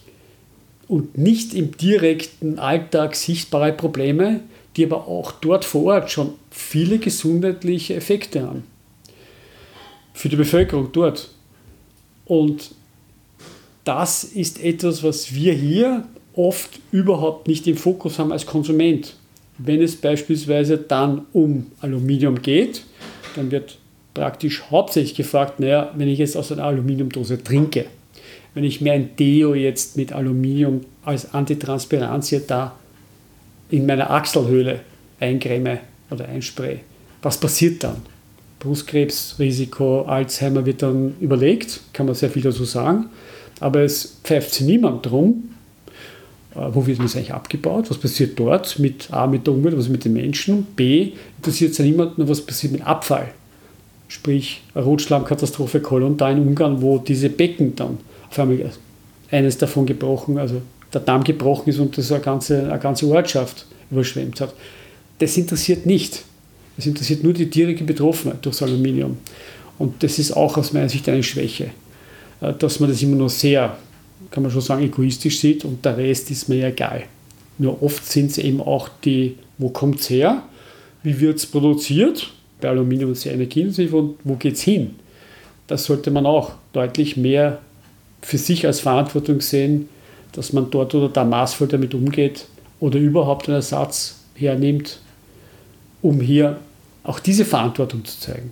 und nicht im direkten Alltag sichtbare Probleme, die aber auch dort vor Ort schon viele gesundheitliche Effekte haben. Für die Bevölkerung dort. Und das ist etwas, was wir hier oft überhaupt nicht im Fokus haben als Konsument. Wenn es beispielsweise dann um Aluminium geht, dann wird praktisch hauptsächlich gefragt, naja, wenn ich jetzt aus einer Aluminiumdose trinke, wenn ich mir ein Deo jetzt mit Aluminium als Antitranspiranzia da in meiner Achselhöhle eincreme oder einspray. Was passiert dann? Brustkrebsrisiko, Alzheimer wird dann überlegt, kann man sehr viel dazu sagen, aber es pfeift niemand drum, äh, wo wird das eigentlich abgebaut, was passiert dort mit A, mit der Umwelt, was mit den Menschen, B, interessiert sich niemand nur, was passiert mit Abfall. Sprich, Rotschlammkatastrophe Kolon da in Ungarn, wo diese Becken dann einmal eines davon gebrochen, also der Damm gebrochen ist und das eine ganze, eine ganze Ortschaft überschwemmt hat. Das interessiert nicht. Es interessiert nur die direkte Betroffenheit durchs Aluminium. Und das ist auch aus meiner Sicht eine Schwäche, äh, dass man das immer nur sehr, kann man schon sagen, egoistisch sieht und der Rest ist mir egal. Nur oft sind es eben auch die, wo kommt es her, wie wird es produziert, bei Aluminium sehr energieintensiv und wo geht es hin. Das sollte man auch deutlich mehr für sich als Verantwortung sehen, dass man dort oder da maßvoll damit umgeht oder überhaupt einen Ersatz hernimmt, um hier auch diese Verantwortung zu zeigen.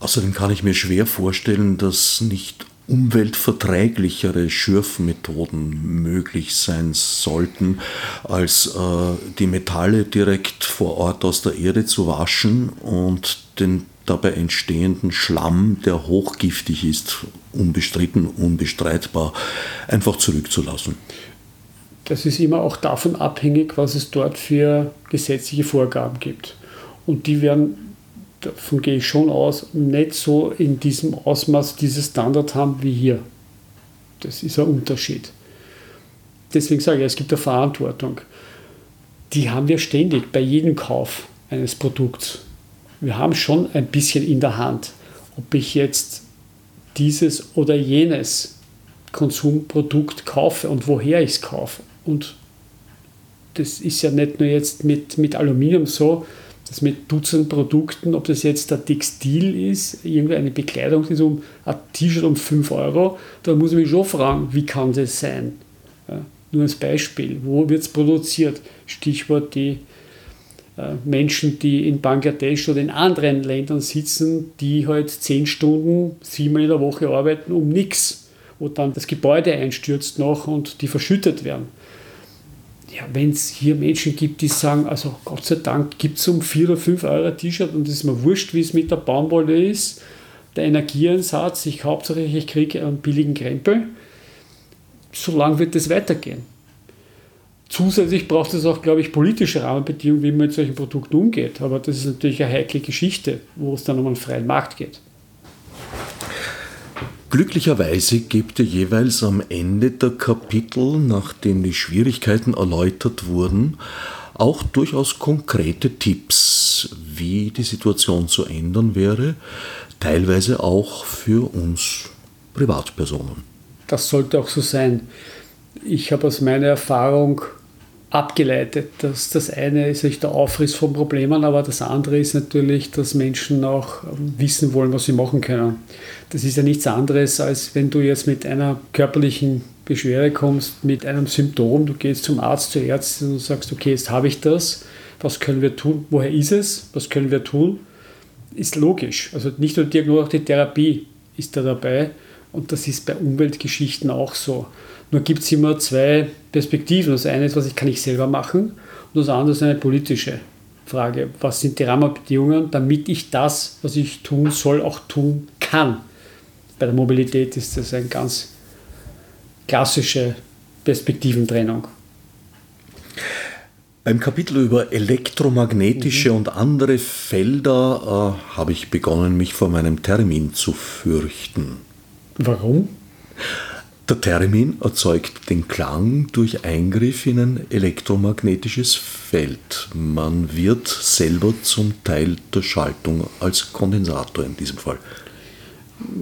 Außerdem kann ich mir schwer vorstellen, dass nicht umweltverträglichere Schürfmethoden möglich sein sollten, als äh, die Metalle direkt vor Ort aus der Erde zu waschen und den dabei entstehenden Schlamm, der hochgiftig ist, unbestritten, unbestreitbar, einfach zurückzulassen. Das ist immer auch davon abhängig, was es dort für gesetzliche Vorgaben gibt. Und die werden, davon gehe ich schon aus, nicht so in diesem Ausmaß dieses Standard haben wie hier. Das ist ein Unterschied. Deswegen sage ich, es gibt eine Verantwortung. Die haben wir ständig bei jedem Kauf eines Produkts wir haben schon ein bisschen in der Hand, ob ich jetzt dieses oder jenes Konsumprodukt kaufe und woher ich es kaufe. Und das ist ja nicht nur jetzt mit, mit Aluminium so, dass mit Dutzend Produkten, ob das jetzt ein Textil ist, irgendeine Bekleidung ist, um ein T-Shirt um 5 Euro, da muss ich mich schon fragen, wie kann das sein? Ja, nur als Beispiel, wo wird es produziert? Stichwort die Menschen, die in Bangladesch oder in anderen Ländern sitzen, die halt zehn Stunden, siebenmal in der Woche arbeiten um nichts, wo dann das Gebäude einstürzt noch und die verschüttet werden. Ja, wenn es hier Menschen gibt, die sagen, also Gott sei Dank gibt es um 4 oder 5 Euro ein T-Shirt und es ist mir wurscht, wie es mit der Baumwolle ist, der Energieinsatz, ich hauptsächlich ich kriege einen billigen Krempel, so lange wird es weitergehen. Zusätzlich braucht es auch, glaube ich, politische Rahmenbedingungen, wie man mit solchen Produkten umgeht. Aber das ist natürlich eine heikle Geschichte, wo es dann um einen freien Markt geht. Glücklicherweise gibt er jeweils am Ende der Kapitel, nachdem die Schwierigkeiten erläutert wurden, auch durchaus konkrete Tipps, wie die Situation zu ändern wäre, teilweise auch für uns Privatpersonen. Das sollte auch so sein. Ich habe aus meiner Erfahrung abgeleitet, dass das eine ist nicht der Aufriss von Problemen, aber das andere ist natürlich, dass Menschen auch wissen wollen, was sie machen können. Das ist ja nichts anderes, als wenn du jetzt mit einer körperlichen Beschwerde kommst, mit einem Symptom, du gehst zum Arzt, zur Ärztin und sagst, okay, jetzt habe ich das, was können wir tun, woher ist es, was können wir tun, ist logisch. Also nicht nur die Diagnose, auch die Therapie ist da dabei und das ist bei Umweltgeschichten auch so. Nur gibt es immer zwei Perspektiven. Das eine ist, was ich kann ich selber machen und das andere ist eine politische Frage. Was sind die Rahmenbedingungen, damit ich das, was ich tun soll, auch tun kann? Bei der Mobilität ist das eine ganz klassische Perspektiventrennung. Beim Kapitel über elektromagnetische mhm. und andere Felder äh, habe ich begonnen, mich vor meinem Termin zu fürchten. Warum? Der Termin erzeugt den Klang durch Eingriff in ein elektromagnetisches Feld. Man wird selber zum Teil der Schaltung als Kondensator in diesem Fall.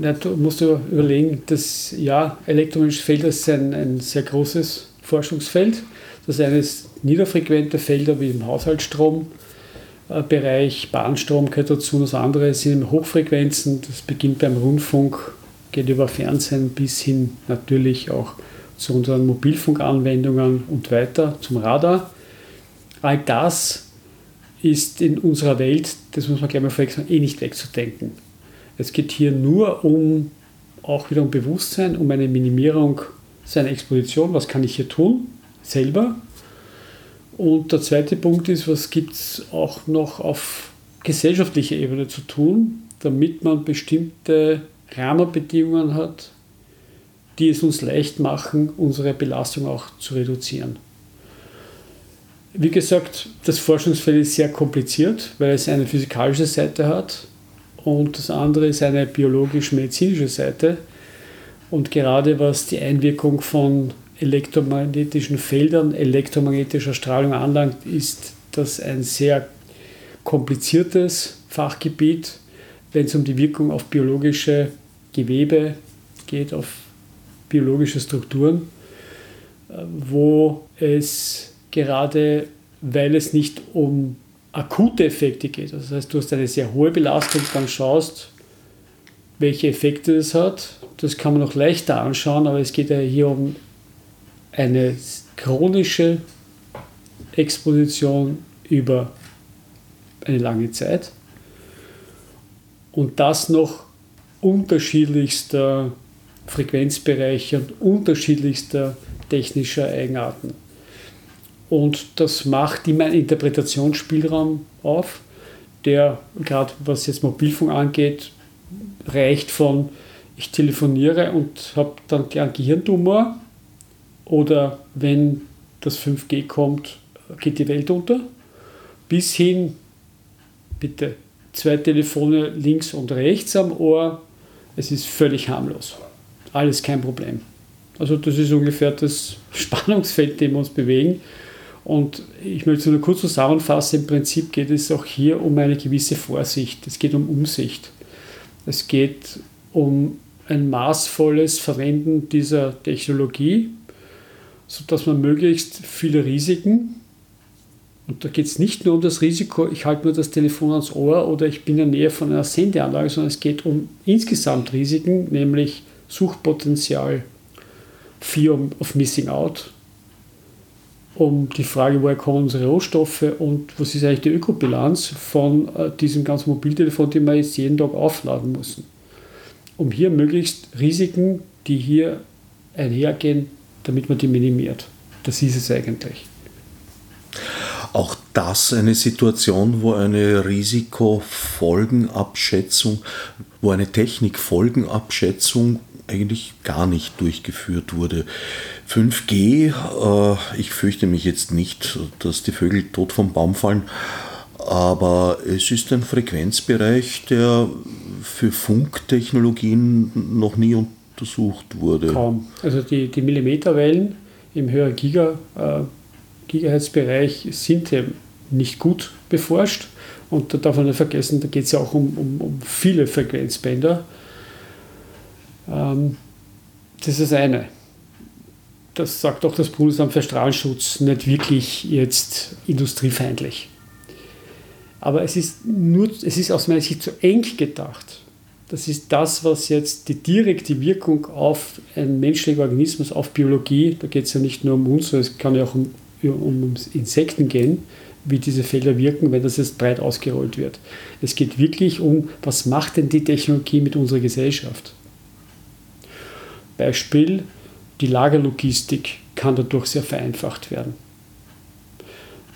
Ja, du musst dir überlegen, dass ja, elektromagnetische Felder ist ein, ein sehr großes Forschungsfeld. Das eine ist niederfrequente Felder wie im Haushaltsstrombereich, Bahnstrom gehört dazu, das andere sind Hochfrequenzen, das beginnt beim Rundfunk geht über Fernsehen bis hin natürlich auch zu unseren Mobilfunkanwendungen und weiter zum Radar. All das ist in unserer Welt, das muss man gleich mal vorweg sagen, eh nicht wegzudenken. Es geht hier nur um auch wieder um Bewusstsein, um eine Minimierung seiner Exposition. Was kann ich hier tun? Selber. Und der zweite Punkt ist, was gibt es auch noch auf gesellschaftlicher Ebene zu tun, damit man bestimmte Rahmenbedingungen hat, die es uns leicht machen, unsere Belastung auch zu reduzieren. Wie gesagt, das Forschungsfeld ist sehr kompliziert, weil es eine physikalische Seite hat und das andere ist eine biologisch-medizinische Seite. Und gerade was die Einwirkung von elektromagnetischen Feldern, elektromagnetischer Strahlung anlangt, ist das ein sehr kompliziertes Fachgebiet, wenn es um die Wirkung auf biologische Gewebe geht, auf biologische Strukturen, wo es gerade, weil es nicht um akute Effekte geht, das heißt, du hast eine sehr hohe Belastung, dann schaust, welche Effekte es hat. Das kann man noch leichter anschauen, aber es geht ja hier um eine chronische Exposition über eine lange Zeit. Und das noch unterschiedlichster Frequenzbereiche und unterschiedlichster technischer Eigenarten. Und das macht immer einen Interpretationsspielraum auf, der gerade was jetzt Mobilfunk angeht, reicht von ich telefoniere und habe dann einen Gehirntumor oder wenn das 5G kommt, geht die Welt unter, bis hin, bitte, zwei Telefone links und rechts am Ohr, es ist völlig harmlos. Alles kein Problem. Also das ist ungefähr das Spannungsfeld, dem wir uns bewegen. Und ich möchte nur kurz zusammenfassen, im Prinzip geht es auch hier um eine gewisse Vorsicht. Es geht um Umsicht. Es geht um ein maßvolles Verwenden dieser Technologie, sodass man möglichst viele Risiken und da geht es nicht nur um das Risiko, ich halte nur das Telefon ans Ohr oder ich bin in der Nähe von einer Sendeanlage, sondern es geht um insgesamt Risiken, nämlich Suchpotenzial, Fear of Missing Out, um die Frage, woher kommen unsere Rohstoffe und was ist eigentlich die Ökobilanz von äh, diesem ganzen Mobiltelefon, den wir jetzt jeden Tag aufladen müssen. Um hier möglichst Risiken, die hier einhergehen, damit man die minimiert. Das ist es eigentlich auch das eine Situation, wo eine Risikofolgenabschätzung, wo eine Technikfolgenabschätzung eigentlich gar nicht durchgeführt wurde. 5G, äh, ich fürchte mich jetzt nicht, dass die Vögel tot vom Baum fallen, aber es ist ein Frequenzbereich, der für Funktechnologien noch nie untersucht wurde. Kaum. Also die, die Millimeterwellen im höheren Giga. Äh Gigahertz-Bereich sind eben nicht gut beforscht. Und da darf man nicht vergessen, da geht es ja auch um, um, um viele Frequenzbänder. Ähm, das ist das eine. Das sagt auch das Bundesamt für Strahlenschutz nicht wirklich jetzt industriefeindlich. Aber es ist, nur, es ist aus meiner Sicht zu eng gedacht. Das ist das, was jetzt die direkte Wirkung auf einen menschlichen Organismus, auf Biologie, da geht es ja nicht nur um uns, sondern es kann ja auch um, um Insekten gehen, wie diese Felder wirken, wenn das jetzt breit ausgerollt wird. Es geht wirklich um, was macht denn die Technologie mit unserer Gesellschaft? Beispiel, die Lagerlogistik kann dadurch sehr vereinfacht werden.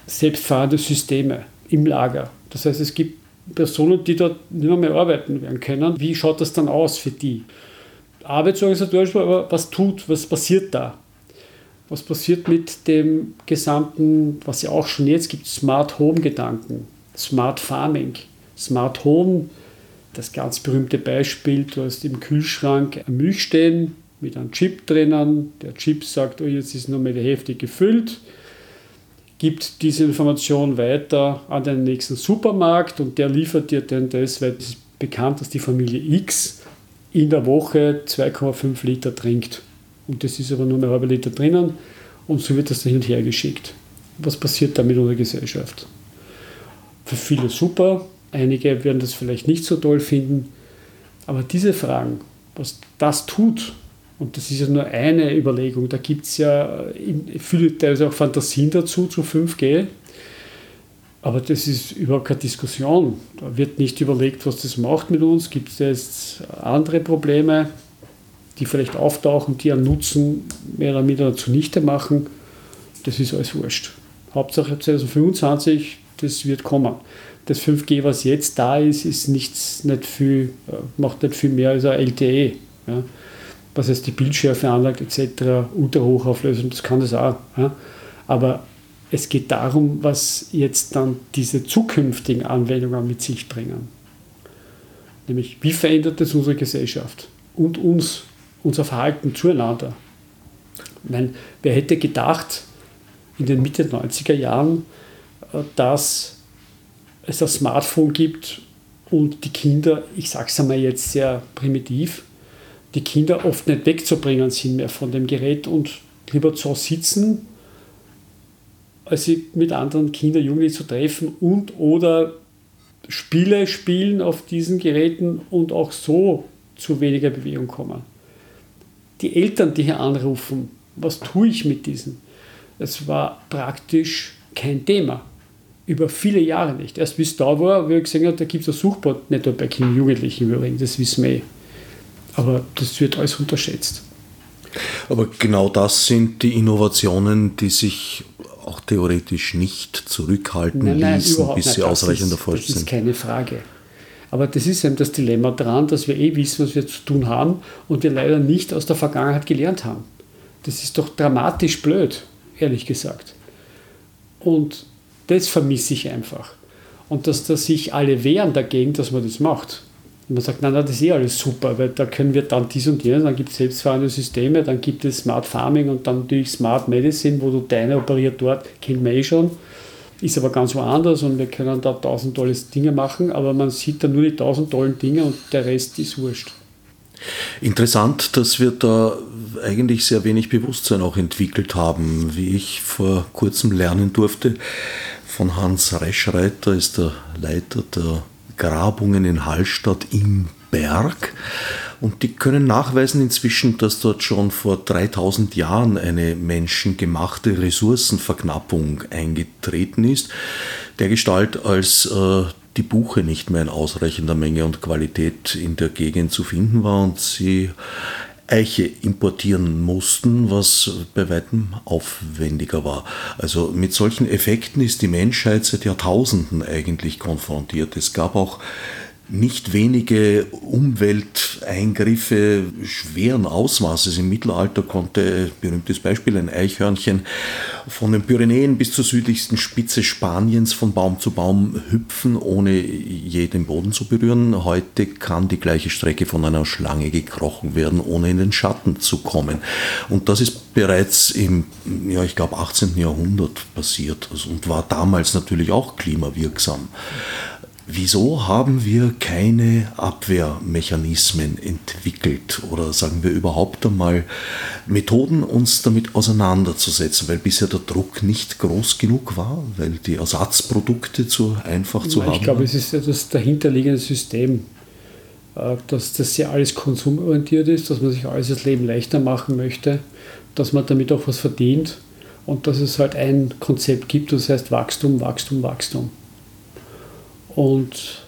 Selbstfahrende Systeme im Lager. Das heißt, es gibt Personen, die dort nicht mehr, mehr arbeiten werden können. Wie schaut das dann aus für die? Arbeitsorganisatorisch, aber was tut, was passiert da? Was passiert mit dem gesamten, was ja auch schon jetzt gibt, Smart Home Gedanken, Smart Farming, Smart Home, das ganz berühmte Beispiel, du hast im Kühlschrank Milch stehen mit einem Chip drinnen, der Chip sagt, oh, jetzt ist nur mehr die Hälfte gefüllt, gibt diese Information weiter an den nächsten Supermarkt und der liefert dir dann das, weil es ist bekannt, dass die Familie X in der Woche 2,5 Liter trinkt. Und das ist aber nur ein halber Liter drinnen und so wird das hin und her geschickt. Was passiert da mit unserer Gesellschaft? Für viele super, einige werden das vielleicht nicht so toll finden, aber diese Fragen, was das tut, und das ist ja nur eine Überlegung, da gibt es ja viele teilweise auch Fantasien dazu zu 5G, aber das ist überhaupt keine Diskussion. Da wird nicht überlegt, was das macht mit uns. Gibt es jetzt andere Probleme? Die vielleicht auftauchen, die einen Nutzen mehr oder minder zunichte machen, das ist alles wurscht. Hauptsache 2025, das wird kommen. Das 5G, was jetzt da ist, ist nichts, nicht viel, äh, macht nicht viel mehr als ein LTE. Ja. Was jetzt die Bildschärfe anlagt, etc., Ultrahochauflösung, das kann das auch. Ja. Aber es geht darum, was jetzt dann diese zukünftigen Anwendungen mit sich bringen. Nämlich, wie verändert das unsere Gesellschaft und uns unser Verhalten zueinander. Meine, wer hätte gedacht, in den Mitte 90er Jahren, äh, dass es das Smartphone gibt und die Kinder, ich sage es einmal jetzt sehr primitiv, die Kinder oft nicht wegzubringen sind mehr von dem Gerät und lieber zu sitzen, als sie mit anderen Kindern, Jugendlichen zu treffen und oder Spiele spielen auf diesen Geräten und auch so zu weniger Bewegung kommen die Eltern, die hier anrufen, was tue ich mit diesen? Es war praktisch kein Thema. Über viele Jahre nicht. Erst bis da war, wo ich gesehen habe, da gibt es ein Suchbot, nicht nur bei Kindern und Jugendlichen übrigens, das wissen wir eh. Aber das wird alles unterschätzt. Aber genau das sind die Innovationen, die sich auch theoretisch nicht zurückhalten nein, nein, ließen, bis sie ausreichend erforscht sind. Das ist keine Frage. Aber das ist eben das Dilemma daran, dass wir eh wissen, was wir zu tun haben und wir leider nicht aus der Vergangenheit gelernt haben. Das ist doch dramatisch blöd, ehrlich gesagt. Und das vermisse ich einfach. Und dass, dass sich alle wehren dagegen, dass man das macht. Und man sagt, nein, nein, das ist eh alles super, weil da können wir dann dies und jenes, dann gibt es selbstfahrende Systeme, dann gibt es Smart Farming und dann natürlich Smart Medicine, wo du deine operiert dort, kennt man eh schon ist aber ganz woanders und wir können da tausend tolle Dinge machen, aber man sieht da nur die tausend tollen Dinge und der Rest ist wurscht. Interessant, dass wir da eigentlich sehr wenig Bewusstsein auch entwickelt haben, wie ich vor kurzem lernen durfte. Von Hans Reschreiter ist der Leiter der Grabungen in Hallstatt im Berg. Und die können nachweisen inzwischen, dass dort schon vor 3000 Jahren eine menschengemachte Ressourcenverknappung eingetreten ist, der Gestalt als äh, die Buche nicht mehr in ausreichender Menge und Qualität in der Gegend zu finden war und sie Eiche importieren mussten, was bei weitem aufwendiger war. Also mit solchen Effekten ist die Menschheit seit Jahrtausenden eigentlich konfrontiert. Es gab auch nicht wenige Umwelt Eingriffe schweren Ausmaßes. Im Mittelalter konnte, berühmtes Beispiel, ein Eichhörnchen von den Pyrenäen bis zur südlichsten Spitze Spaniens von Baum zu Baum hüpfen, ohne je den Boden zu berühren. Heute kann die gleiche Strecke von einer Schlange gekrochen werden, ohne in den Schatten zu kommen. Und das ist bereits im, ja, ich glaube, 18. Jahrhundert passiert und war damals natürlich auch klimawirksam. Wieso haben wir keine Abwehrmechanismen entwickelt oder sagen wir überhaupt einmal Methoden, uns damit auseinanderzusetzen, weil bisher der Druck nicht groß genug war, weil die Ersatzprodukte zu einfach zu ich haben Ich glaube, es ist das dahinterliegende System, äh, dass das ja alles konsumorientiert ist, dass man sich alles das Leben leichter machen möchte, dass man damit auch was verdient und dass es halt ein Konzept gibt, das heißt Wachstum, Wachstum, Wachstum. Und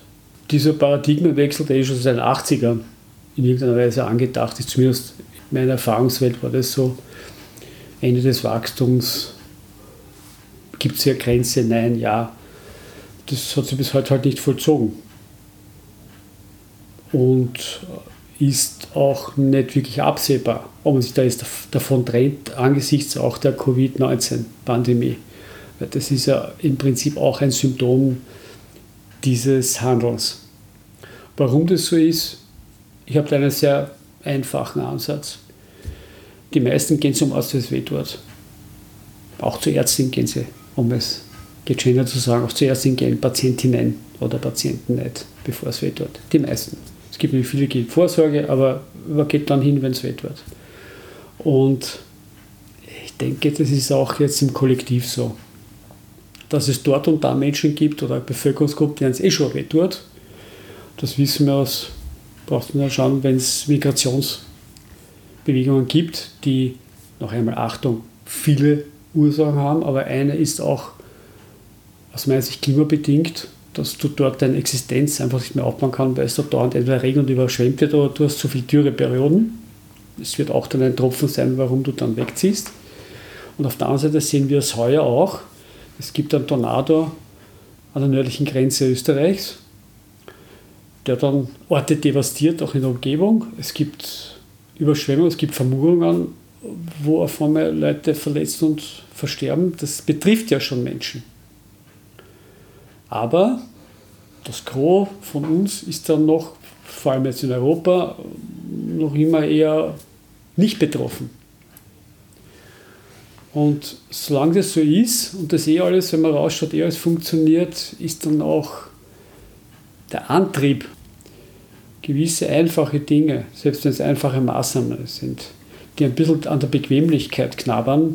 dieser Paradigmenwechsel, der ist schon seit den 80ern in irgendeiner Weise angedacht ist, zumindest in meiner Erfahrungswelt war das so, Ende des Wachstums, gibt es hier Grenze, nein, ja. Das hat sich bis heute halt nicht vollzogen. Und ist auch nicht wirklich absehbar, ob man sich da jetzt davon trennt, angesichts auch der Covid-19-Pandemie. Das ist ja im Prinzip auch ein Symptom dieses Handelns. Warum das so ist, ich habe da einen sehr einfachen Ansatz. Die meisten gehen zum Arzt, wenn es weh tut. Auch zur Ärztin gehen sie, um es gegendert zu sagen, auch zur Ärztin gehen Patientinnen oder Patienten nicht, bevor es weh tut. Die meisten. Es gibt nicht viele, die Vorsorge, aber man geht dann hin, wenn es weh tut. Und ich denke, das ist auch jetzt im Kollektiv so dass es dort und da Menschen gibt oder Bevölkerungsgruppen, denen es eh schon weh tut. Das wissen wir aus, braucht man ja schauen, wenn es Migrationsbewegungen gibt, die, noch einmal Achtung, viele Ursachen haben, aber eine ist auch aus meiner Sicht klimabedingt, dass du dort deine Existenz einfach nicht mehr aufbauen kannst, weil es dort dauernd entweder regnet und überschwemmt wird oder du hast zu viele Dürreperioden. Es wird auch dann ein Tropfen sein, warum du dann wegziehst. Und auf der anderen Seite sehen wir es heuer auch, es gibt einen Tornado an der nördlichen Grenze Österreichs, der dann Orte devastiert, auch in der Umgebung. Es gibt Überschwemmungen, es gibt Vermurungen, wo auf einmal Leute verletzt und versterben. Das betrifft ja schon Menschen. Aber das Gros von uns ist dann noch, vor allem jetzt in Europa, noch immer eher nicht betroffen. Und solange das so ist und das eh alles, wenn man rausschaut, eh alles funktioniert, ist dann auch der Antrieb, gewisse einfache Dinge, selbst wenn es einfache Maßnahmen sind, die ein bisschen an der Bequemlichkeit knabbern,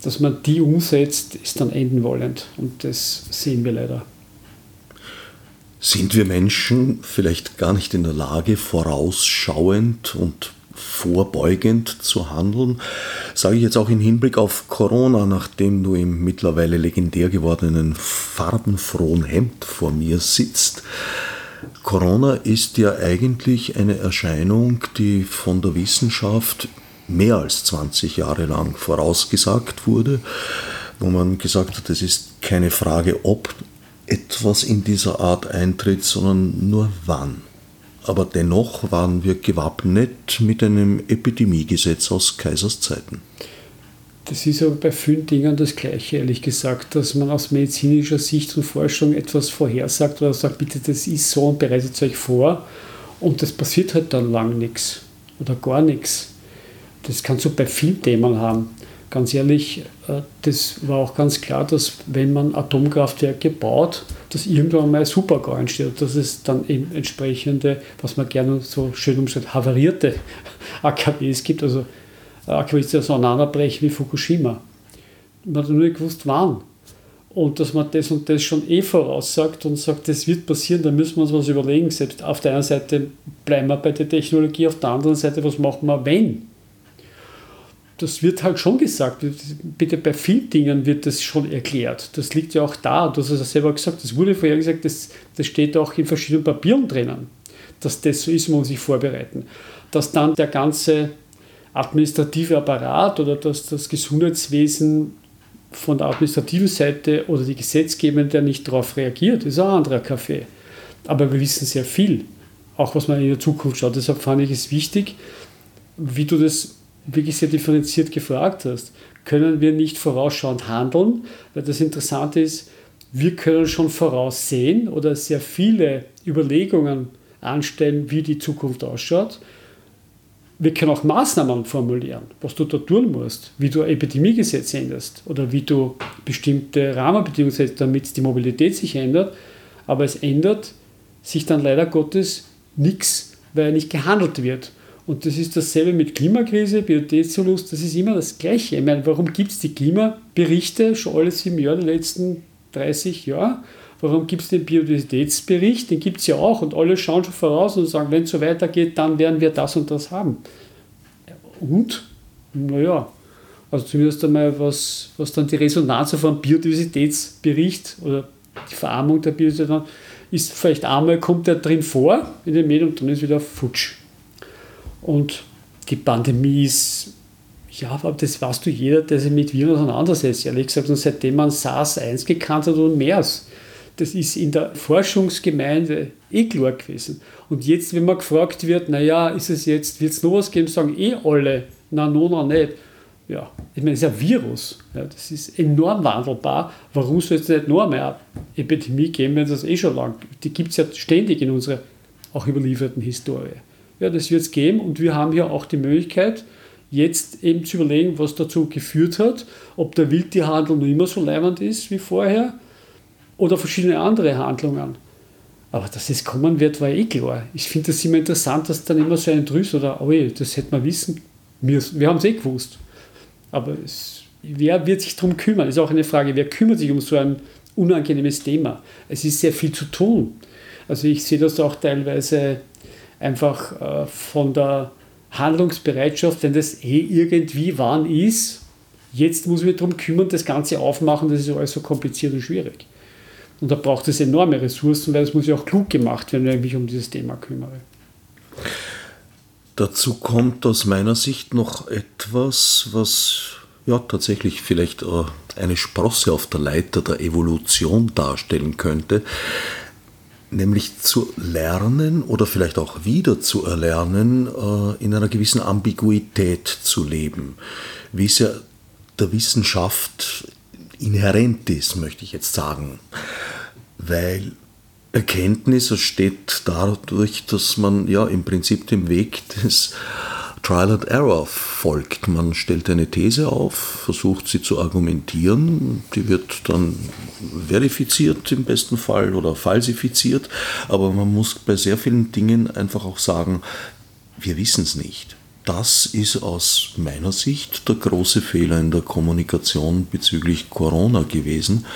dass man die umsetzt, ist dann enden wollend. Und das sehen wir leider. Sind wir Menschen vielleicht gar nicht in der Lage, vorausschauend und vorbeugend zu handeln. Sage ich jetzt auch im Hinblick auf Corona, nachdem du im mittlerweile legendär gewordenen farbenfrohen Hemd vor mir sitzt. Corona ist ja eigentlich eine Erscheinung, die von der Wissenschaft mehr als 20 Jahre lang vorausgesagt wurde, wo man gesagt hat, es ist keine Frage, ob etwas in dieser Art eintritt, sondern nur wann aber dennoch waren wir gewappnet mit einem Epidemiegesetz aus Kaisers Zeiten. Das ist aber bei vielen Dingen das Gleiche, ehrlich gesagt, dass man aus medizinischer Sicht und Forschung etwas vorhersagt oder sagt, bitte, das ist so und bereitet euch vor und das passiert halt dann lang nichts oder gar nichts. Das kannst du bei vielen Themen haben ganz ehrlich, äh, das war auch ganz klar, dass wenn man Atomkraftwerke baut, dass irgendwann mal Supergau entsteht, dass es dann eben entsprechende, was man gerne so schön umschreibt, havarierte AKWs gibt, also AKWs, die auseinanderbrechen wie Fukushima. Man hat nur nicht gewusst, wann. Und dass man das und das schon eh voraussagt und sagt, das wird passieren, da müssen wir uns was überlegen. Selbst auf der einen Seite bleiben wir bei der Technologie, auf der anderen Seite, was machen wir, wenn? Das wird halt schon gesagt. Bitte bei vielen Dingen wird das schon erklärt. Das liegt ja auch da. Du hast es ja selber gesagt, das wurde vorher gesagt, das, das steht auch in verschiedenen Papieren drinnen, dass das so ist, man muss sich vorbereiten. Dass dann der ganze administrative Apparat oder dass das Gesundheitswesen von der administrativen Seite oder die Gesetzgebende nicht darauf reagiert, ist auch ein anderer Kaffee. Aber wir wissen sehr viel auch was man in der Zukunft schaut. Deshalb fand ich es wichtig, wie du das wirklich sehr differenziert gefragt hast. Können wir nicht vorausschauend handeln? Weil das Interessante ist, wir können schon voraussehen oder sehr viele Überlegungen anstellen, wie die Zukunft ausschaut. Wir können auch Maßnahmen formulieren, was du da tun musst, wie du Epidemiegesetze änderst oder wie du bestimmte Rahmenbedingungen setzt, damit die Mobilität sich ändert. Aber es ändert sich dann leider Gottes nichts, weil nicht gehandelt wird. Und das ist dasselbe mit Klimakrise, Biodiversitätsverlust, das ist immer das Gleiche. Ich meine, warum gibt es die Klimaberichte schon alle sieben Jahre der letzten 30 Jahre? Warum gibt es den Biodiversitätsbericht? Den gibt es ja auch und alle schauen schon voraus und sagen, wenn es so weitergeht, dann werden wir das und das haben. Und, naja, also zumindest einmal, was, was dann die Resonanz auf einem Biodiversitätsbericht oder die Verarmung der Biodiversität ist, vielleicht einmal kommt der drin vor in den Medien und dann ist wieder futsch. Und die Pandemie ist, ja, das weißt du jeder, der sich mit Viren auseinandersetzt. Ehrlich gesagt, und seitdem man SARS-1 gekannt hat und MERS, das ist in der Forschungsgemeinde eh klar gewesen. Und jetzt, wenn man gefragt wird, naja, ist es jetzt, wird es noch was geben, sagen eh alle, na, no, no, nicht. Ja, ich meine, es ist ein Virus. Ja, das ist enorm wandelbar. Warum soll es nicht noch mehr Epidemie geben, wenn das eh schon lang Die gibt es ja ständig in unserer auch überlieferten Historie. Ja, das wird es geben und wir haben hier auch die Möglichkeit, jetzt eben zu überlegen, was dazu geführt hat, ob der Wildtierhandel noch immer so leibend ist wie vorher oder verschiedene andere Handlungen. Aber dass es kommen wird, war eh klar. Ich finde das immer interessant, dass dann immer so ein Drüs oder, oh das hätte man wissen. Wir, wir haben es eh gewusst. Aber es, wer wird sich darum kümmern? Ist auch eine Frage, wer kümmert sich um so ein unangenehmes Thema? Es ist sehr viel zu tun. Also ich sehe das auch teilweise einfach äh, von der Handlungsbereitschaft, wenn das eh irgendwie wann ist. Jetzt muss ich mich darum kümmern, das Ganze aufmachen, das ist alles so kompliziert und schwierig. Und da braucht es enorme Ressourcen, weil es muss ja auch klug gemacht werden, wenn ich mich um dieses Thema kümmere. Dazu kommt aus meiner Sicht noch etwas, was ja tatsächlich vielleicht äh, eine Sprosse auf der Leiter der Evolution darstellen könnte, nämlich zu lernen oder vielleicht auch wieder zu erlernen, äh, in einer gewissen Ambiguität zu leben, wie es ja der Wissenschaft inhärent ist, möchte ich jetzt sagen. Weil Erkenntnis entsteht dadurch, dass man ja im Prinzip dem Weg des Trial and Error folgt. Man stellt eine These auf, versucht sie zu argumentieren, die wird dann verifiziert im besten Fall oder falsifiziert, aber man muss bei sehr vielen Dingen einfach auch sagen, wir wissen es nicht das ist aus meiner Sicht der große Fehler in der Kommunikation bezüglich Corona gewesen,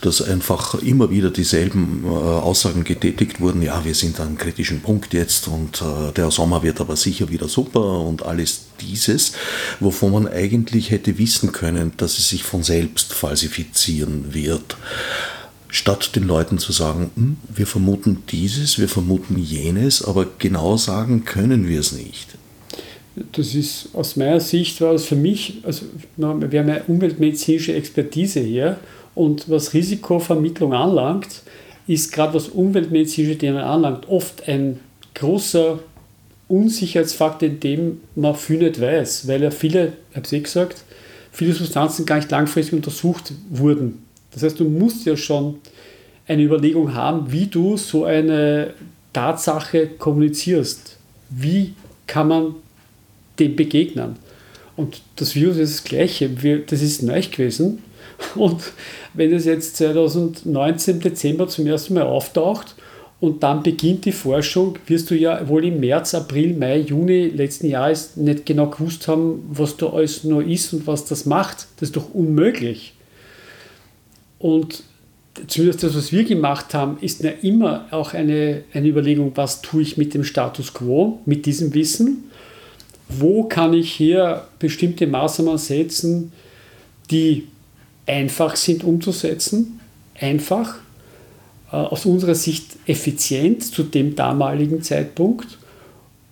dass einfach immer wieder dieselben äh, Aussagen getätigt wurden, ja, wir sind an einem kritischen Punkt jetzt und äh, der Sommer wird aber sicher wieder super und alles dieses, wovon man eigentlich hätte wissen können, dass es sich von selbst falsifizieren wird. Statt den Leuten zu sagen, hm, wir vermuten dieses, wir vermuten jenes, aber genau sagen können wir es nicht das ist aus meiner Sicht war es für mich, also wir haben eine umweltmedizinische Expertise hier und was Risikovermittlung anlangt, ist gerade was umweltmedizinische Themen anlangt, oft ein großer Unsicherheitsfaktor, in dem man viel nicht weiß, weil ja viele, ich habe es eh gesagt, viele Substanzen gar nicht langfristig untersucht wurden. Das heißt, du musst ja schon eine Überlegung haben, wie du so eine Tatsache kommunizierst. Wie kann man dem begegnen. Und das Virus ist das Gleiche. Wir, das ist neu gewesen. Und wenn es jetzt 2019 Dezember zum ersten Mal auftaucht und dann beginnt die Forschung, wirst du ja wohl im März, April, Mai, Juni letzten Jahres nicht genau gewusst haben, was da alles noch ist und was das macht. Das ist doch unmöglich. Und zumindest das, was wir gemacht haben, ist ja immer auch eine, eine Überlegung, was tue ich mit dem Status quo, mit diesem Wissen wo kann ich hier bestimmte Maßnahmen setzen, die einfach sind umzusetzen, einfach, äh, aus unserer Sicht effizient zu dem damaligen Zeitpunkt,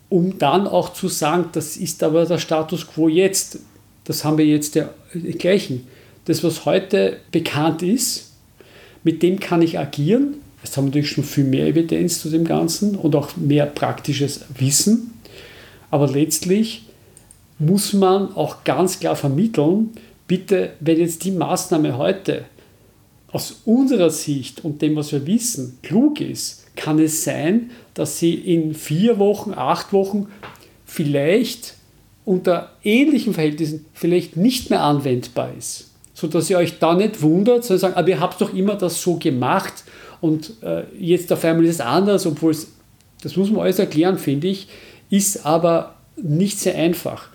um dann auch zu sagen, das ist aber der Status quo jetzt, das haben wir jetzt ja gleichen. Das, was heute bekannt ist, mit dem kann ich agieren, Jetzt haben wir natürlich schon viel mehr Evidenz zu dem Ganzen und auch mehr praktisches Wissen. Aber letztlich muss man auch ganz klar vermitteln, bitte, wenn jetzt die Maßnahme heute aus unserer Sicht und dem, was wir wissen, klug ist, kann es sein, dass sie in vier Wochen, acht Wochen vielleicht unter ähnlichen Verhältnissen vielleicht nicht mehr anwendbar ist. Sodass ihr euch da nicht wundert, sondern sagt, aber ihr habt doch immer das so gemacht und äh, jetzt auf einmal ist es anders, obwohl es, das muss man alles erklären, finde ich, ist aber nicht sehr einfach,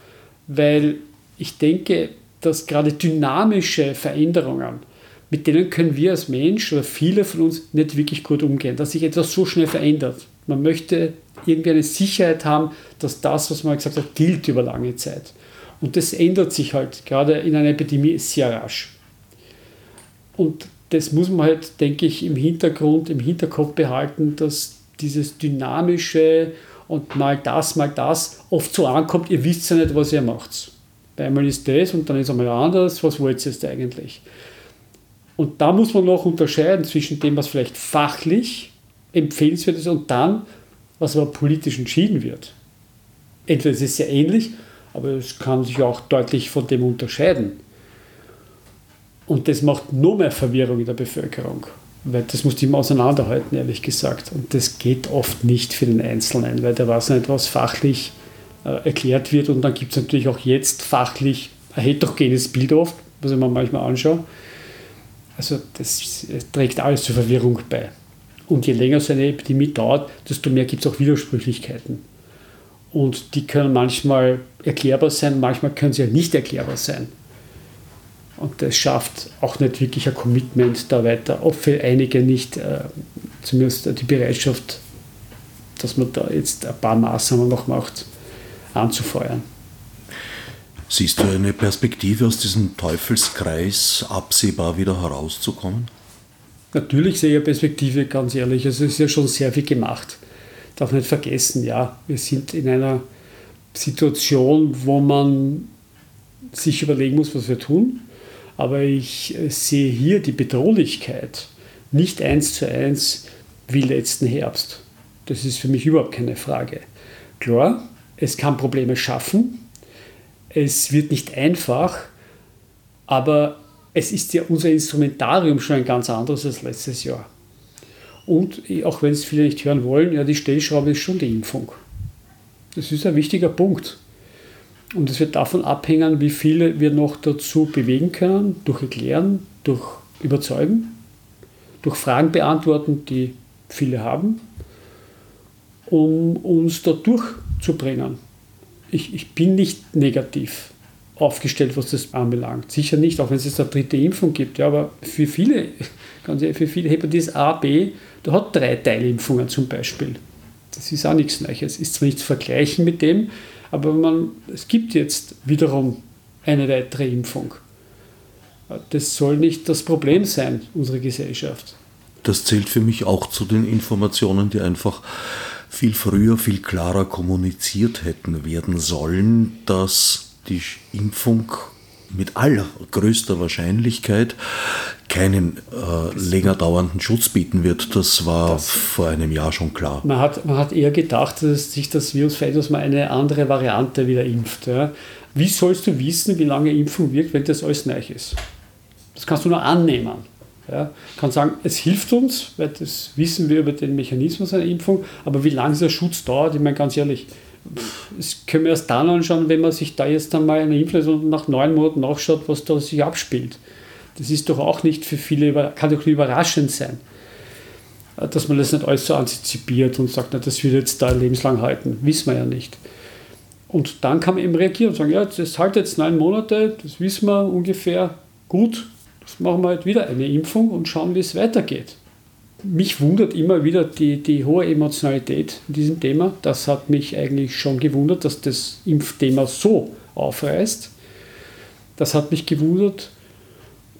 weil ich denke, dass gerade dynamische Veränderungen, mit denen können wir als Mensch oder viele von uns nicht wirklich gut umgehen, dass sich etwas so schnell verändert. Man möchte irgendwie eine Sicherheit haben, dass das, was man gesagt hat, gilt über lange Zeit. Und das ändert sich halt gerade in einer Epidemie sehr rasch. Und das muss man halt, denke ich, im Hintergrund, im Hinterkopf behalten, dass dieses dynamische und mal das, mal das oft so ankommt, ihr wisst ja nicht, was ihr macht. Einmal ist das und dann ist einmal anders, was wollt ihr jetzt eigentlich? Und da muss man noch unterscheiden zwischen dem, was vielleicht fachlich empfehlenswert ist und dann, was aber politisch entschieden wird. Entweder es ist sehr ähnlich, aber es kann sich auch deutlich von dem unterscheiden. Und das macht noch mehr Verwirrung in der Bevölkerung, weil das muss immer auseinanderhalten, ehrlich gesagt. Und das geht oft nicht für den Einzelnen, weil der weiß nicht, was fachlich äh, erklärt wird. Und dann gibt es natürlich auch jetzt fachlich ein heterogenes Bild oft, was ich mir manchmal anschaue. Also das trägt alles zur Verwirrung bei. Und je länger so eine Epidemie dauert, desto mehr gibt es auch Widersprüchlichkeiten. Und die können manchmal erklärbar sein, manchmal können sie ja nicht erklärbar sein. Und das schafft auch nicht wirklich ein Commitment da weiter. Ob für einige nicht äh, zumindest die Bereitschaft, dass man da jetzt ein paar Maßnahmen noch macht, anzufeuern. Siehst du eine Perspektive aus diesem Teufelskreis absehbar wieder herauszukommen? Natürlich sehe ich eine Perspektive, ganz ehrlich. Also es ist ja schon sehr viel gemacht. Darf nicht vergessen, ja, wir sind in einer Situation, wo man sich überlegen muss, was wir tun. Aber ich sehe hier die Bedrohlichkeit nicht eins zu eins wie letzten Herbst. Das ist für mich überhaupt keine Frage. Klar, es kann Probleme schaffen. Es wird nicht einfach, aber es ist ja unser Instrumentarium schon ein ganz anderes als letztes Jahr. Und auch wenn es viele nicht hören wollen, ja, die Stellschraube ist schon die Impfung. Das ist ein wichtiger Punkt. Und es wird davon abhängen, wie viele wir noch dazu bewegen können, durch Erklären, durch Überzeugen, durch Fragen beantworten, die viele haben, um uns da durchzubringen. Ich, ich bin nicht negativ aufgestellt, was das anbelangt. Sicher nicht, auch wenn es jetzt eine dritte Impfung gibt. Ja, aber für viele, ganz ehrlich, für viele Hepatitis A, B, da hat drei Teilimpfungen zum Beispiel. Das ist auch nichts Neues. Es ist zwar nicht zu vergleichen mit dem, aber man, es gibt jetzt wiederum eine weitere Impfung. Das soll nicht das Problem sein, unsere Gesellschaft. Das zählt für mich auch zu den Informationen, die einfach viel früher, viel klarer kommuniziert hätten werden sollen, dass die Impfung mit allergrößter Wahrscheinlichkeit keinen äh, länger dauernden Schutz bieten wird. Das war das, vor einem Jahr schon klar. Man hat, man hat eher gedacht, dass sich das Virus verändert, dass man eine andere Variante wieder impft. Ja. Wie sollst du wissen, wie lange Impfung wirkt, wenn das alles neu ist? Das kannst du nur annehmen. Ja. kann sagen, es hilft uns, weil das wissen wir über den Mechanismus einer Impfung, aber wie lange der Schutz dauert, ich meine ganz ehrlich, das können wir erst dann anschauen, wenn man sich da jetzt einmal eine Influencer nach neun Monaten nachschaut, was da sich abspielt. Das ist doch auch nicht für viele, kann doch nicht überraschend sein, dass man das nicht alles so antizipiert und sagt, na, das wird jetzt da lebenslang halten. Wissen wir ja nicht. Und dann kann man eben reagieren und sagen, ja, das hält jetzt neun Monate, das wissen wir ungefähr, gut, das machen wir halt wieder eine Impfung und schauen, wie es weitergeht mich wundert immer wieder die, die hohe Emotionalität in diesem Thema. Das hat mich eigentlich schon gewundert, dass das Impfthema so aufreißt. Das hat mich gewundert.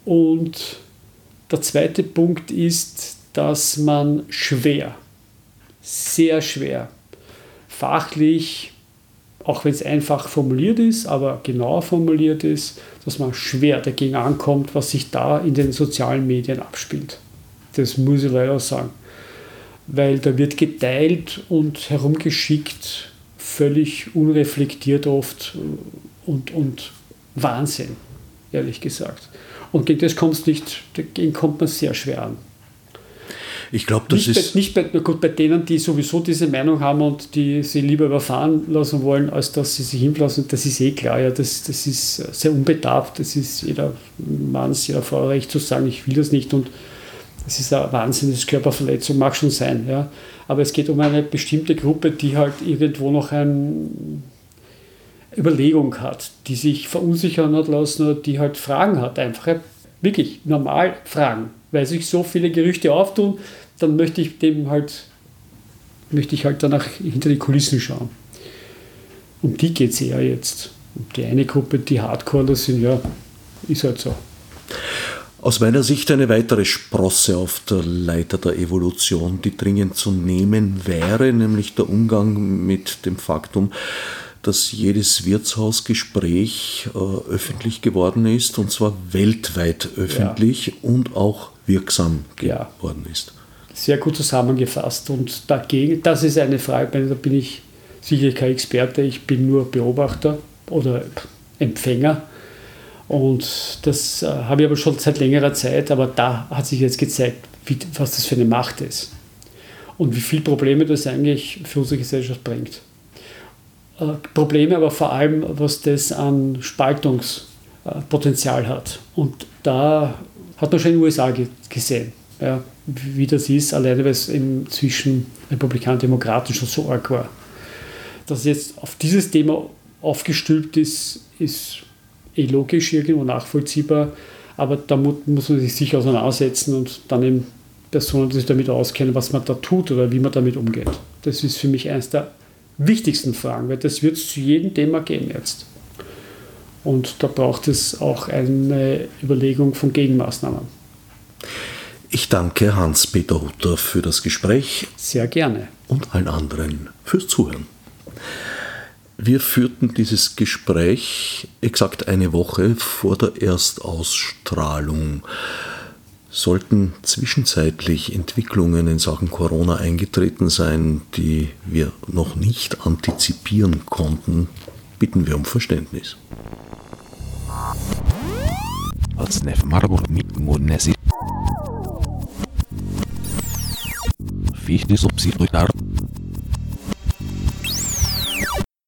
Und der zweite Punkt ist, dass man schwer, sehr schwer, fachlich, auch wenn es einfach formuliert ist, aber genauer formuliert ist, dass man schwer dagegen ankommt, was sich da in den sozialen Medien abspielt. Das muss ich leider sagen. weil da wird geteilt und herumgeschickt, völlig unreflektiert oft und, und Wahnsinn, ehrlich gesagt. Und gegen das kommst nicht, dagegen kommt man sehr schwer an. Ich glaube, das nicht ist. Bei, nicht bei, gut, bei denen, die sowieso diese Meinung haben und die sie lieber überfahren lassen wollen, als dass sie sich hinlassen, das ist eh klar. Ja, das, das ist sehr unbedarft. Das ist jeder Mann, jeder Frau recht zu sagen, ich will das nicht. Und das ist eine wahnsinnige Körperverletzung, mag schon sein. Ja. Aber es geht um eine bestimmte Gruppe, die halt irgendwo noch eine Überlegung hat, die sich verunsichern hat lassen oder die halt Fragen hat. Einfach wirklich normal Fragen weil sich so viele Gerüchte auftun, dann möchte ich dem halt, möchte ich halt danach hinter die Kulissen schauen. Um die geht es eher jetzt. Und die eine Gruppe, die Hardcore sind, ja, ist halt so. Aus meiner Sicht eine weitere Sprosse auf der Leiter der Evolution, die dringend zu nehmen wäre, nämlich der Umgang mit dem Faktum, dass jedes Wirtshausgespräch äh, öffentlich geworden ist, und zwar weltweit öffentlich ja. und auch wirksam geworden ja. ist. Sehr gut zusammengefasst. Und dagegen, das ist eine Frage, da bin ich sicher kein Experte, ich bin nur Beobachter oder Empfänger. Und das äh, habe ich aber schon seit längerer Zeit, aber da hat sich jetzt gezeigt, wie, was das für eine Macht ist. Und wie viele Probleme das eigentlich für unsere Gesellschaft bringt. Äh, Probleme, aber vor allem, was das an Spaltungspotenzial hat. Und da hat man schon in den USA gesehen, ja, wie das ist, alleine weil es zwischen Republikanern und Demokraten schon so arg war. Dass jetzt auf dieses Thema aufgestülpt ist, ist eh logisch, irgendwo nachvollziehbar, aber da muss man sich sicher auseinandersetzen und dann eben Personen, die sich damit auskennen, was man da tut oder wie man damit umgeht. Das ist für mich eines der wichtigsten Fragen, weil das wird es zu jedem Thema geben jetzt. Und da braucht es auch eine Überlegung von Gegenmaßnahmen. Ich danke Hans-Peter Hutter für das Gespräch. Sehr gerne. Und allen anderen fürs Zuhören. Wir führten dieses Gespräch exakt eine Woche vor der Erstausstrahlung. Sollten zwischenzeitlich Entwicklungen in Sachen Corona eingetreten sein, die wir noch nicht antizipieren konnten, bitten wir um Verständnis. Marburg Mitmunesi. Fichte subsidiar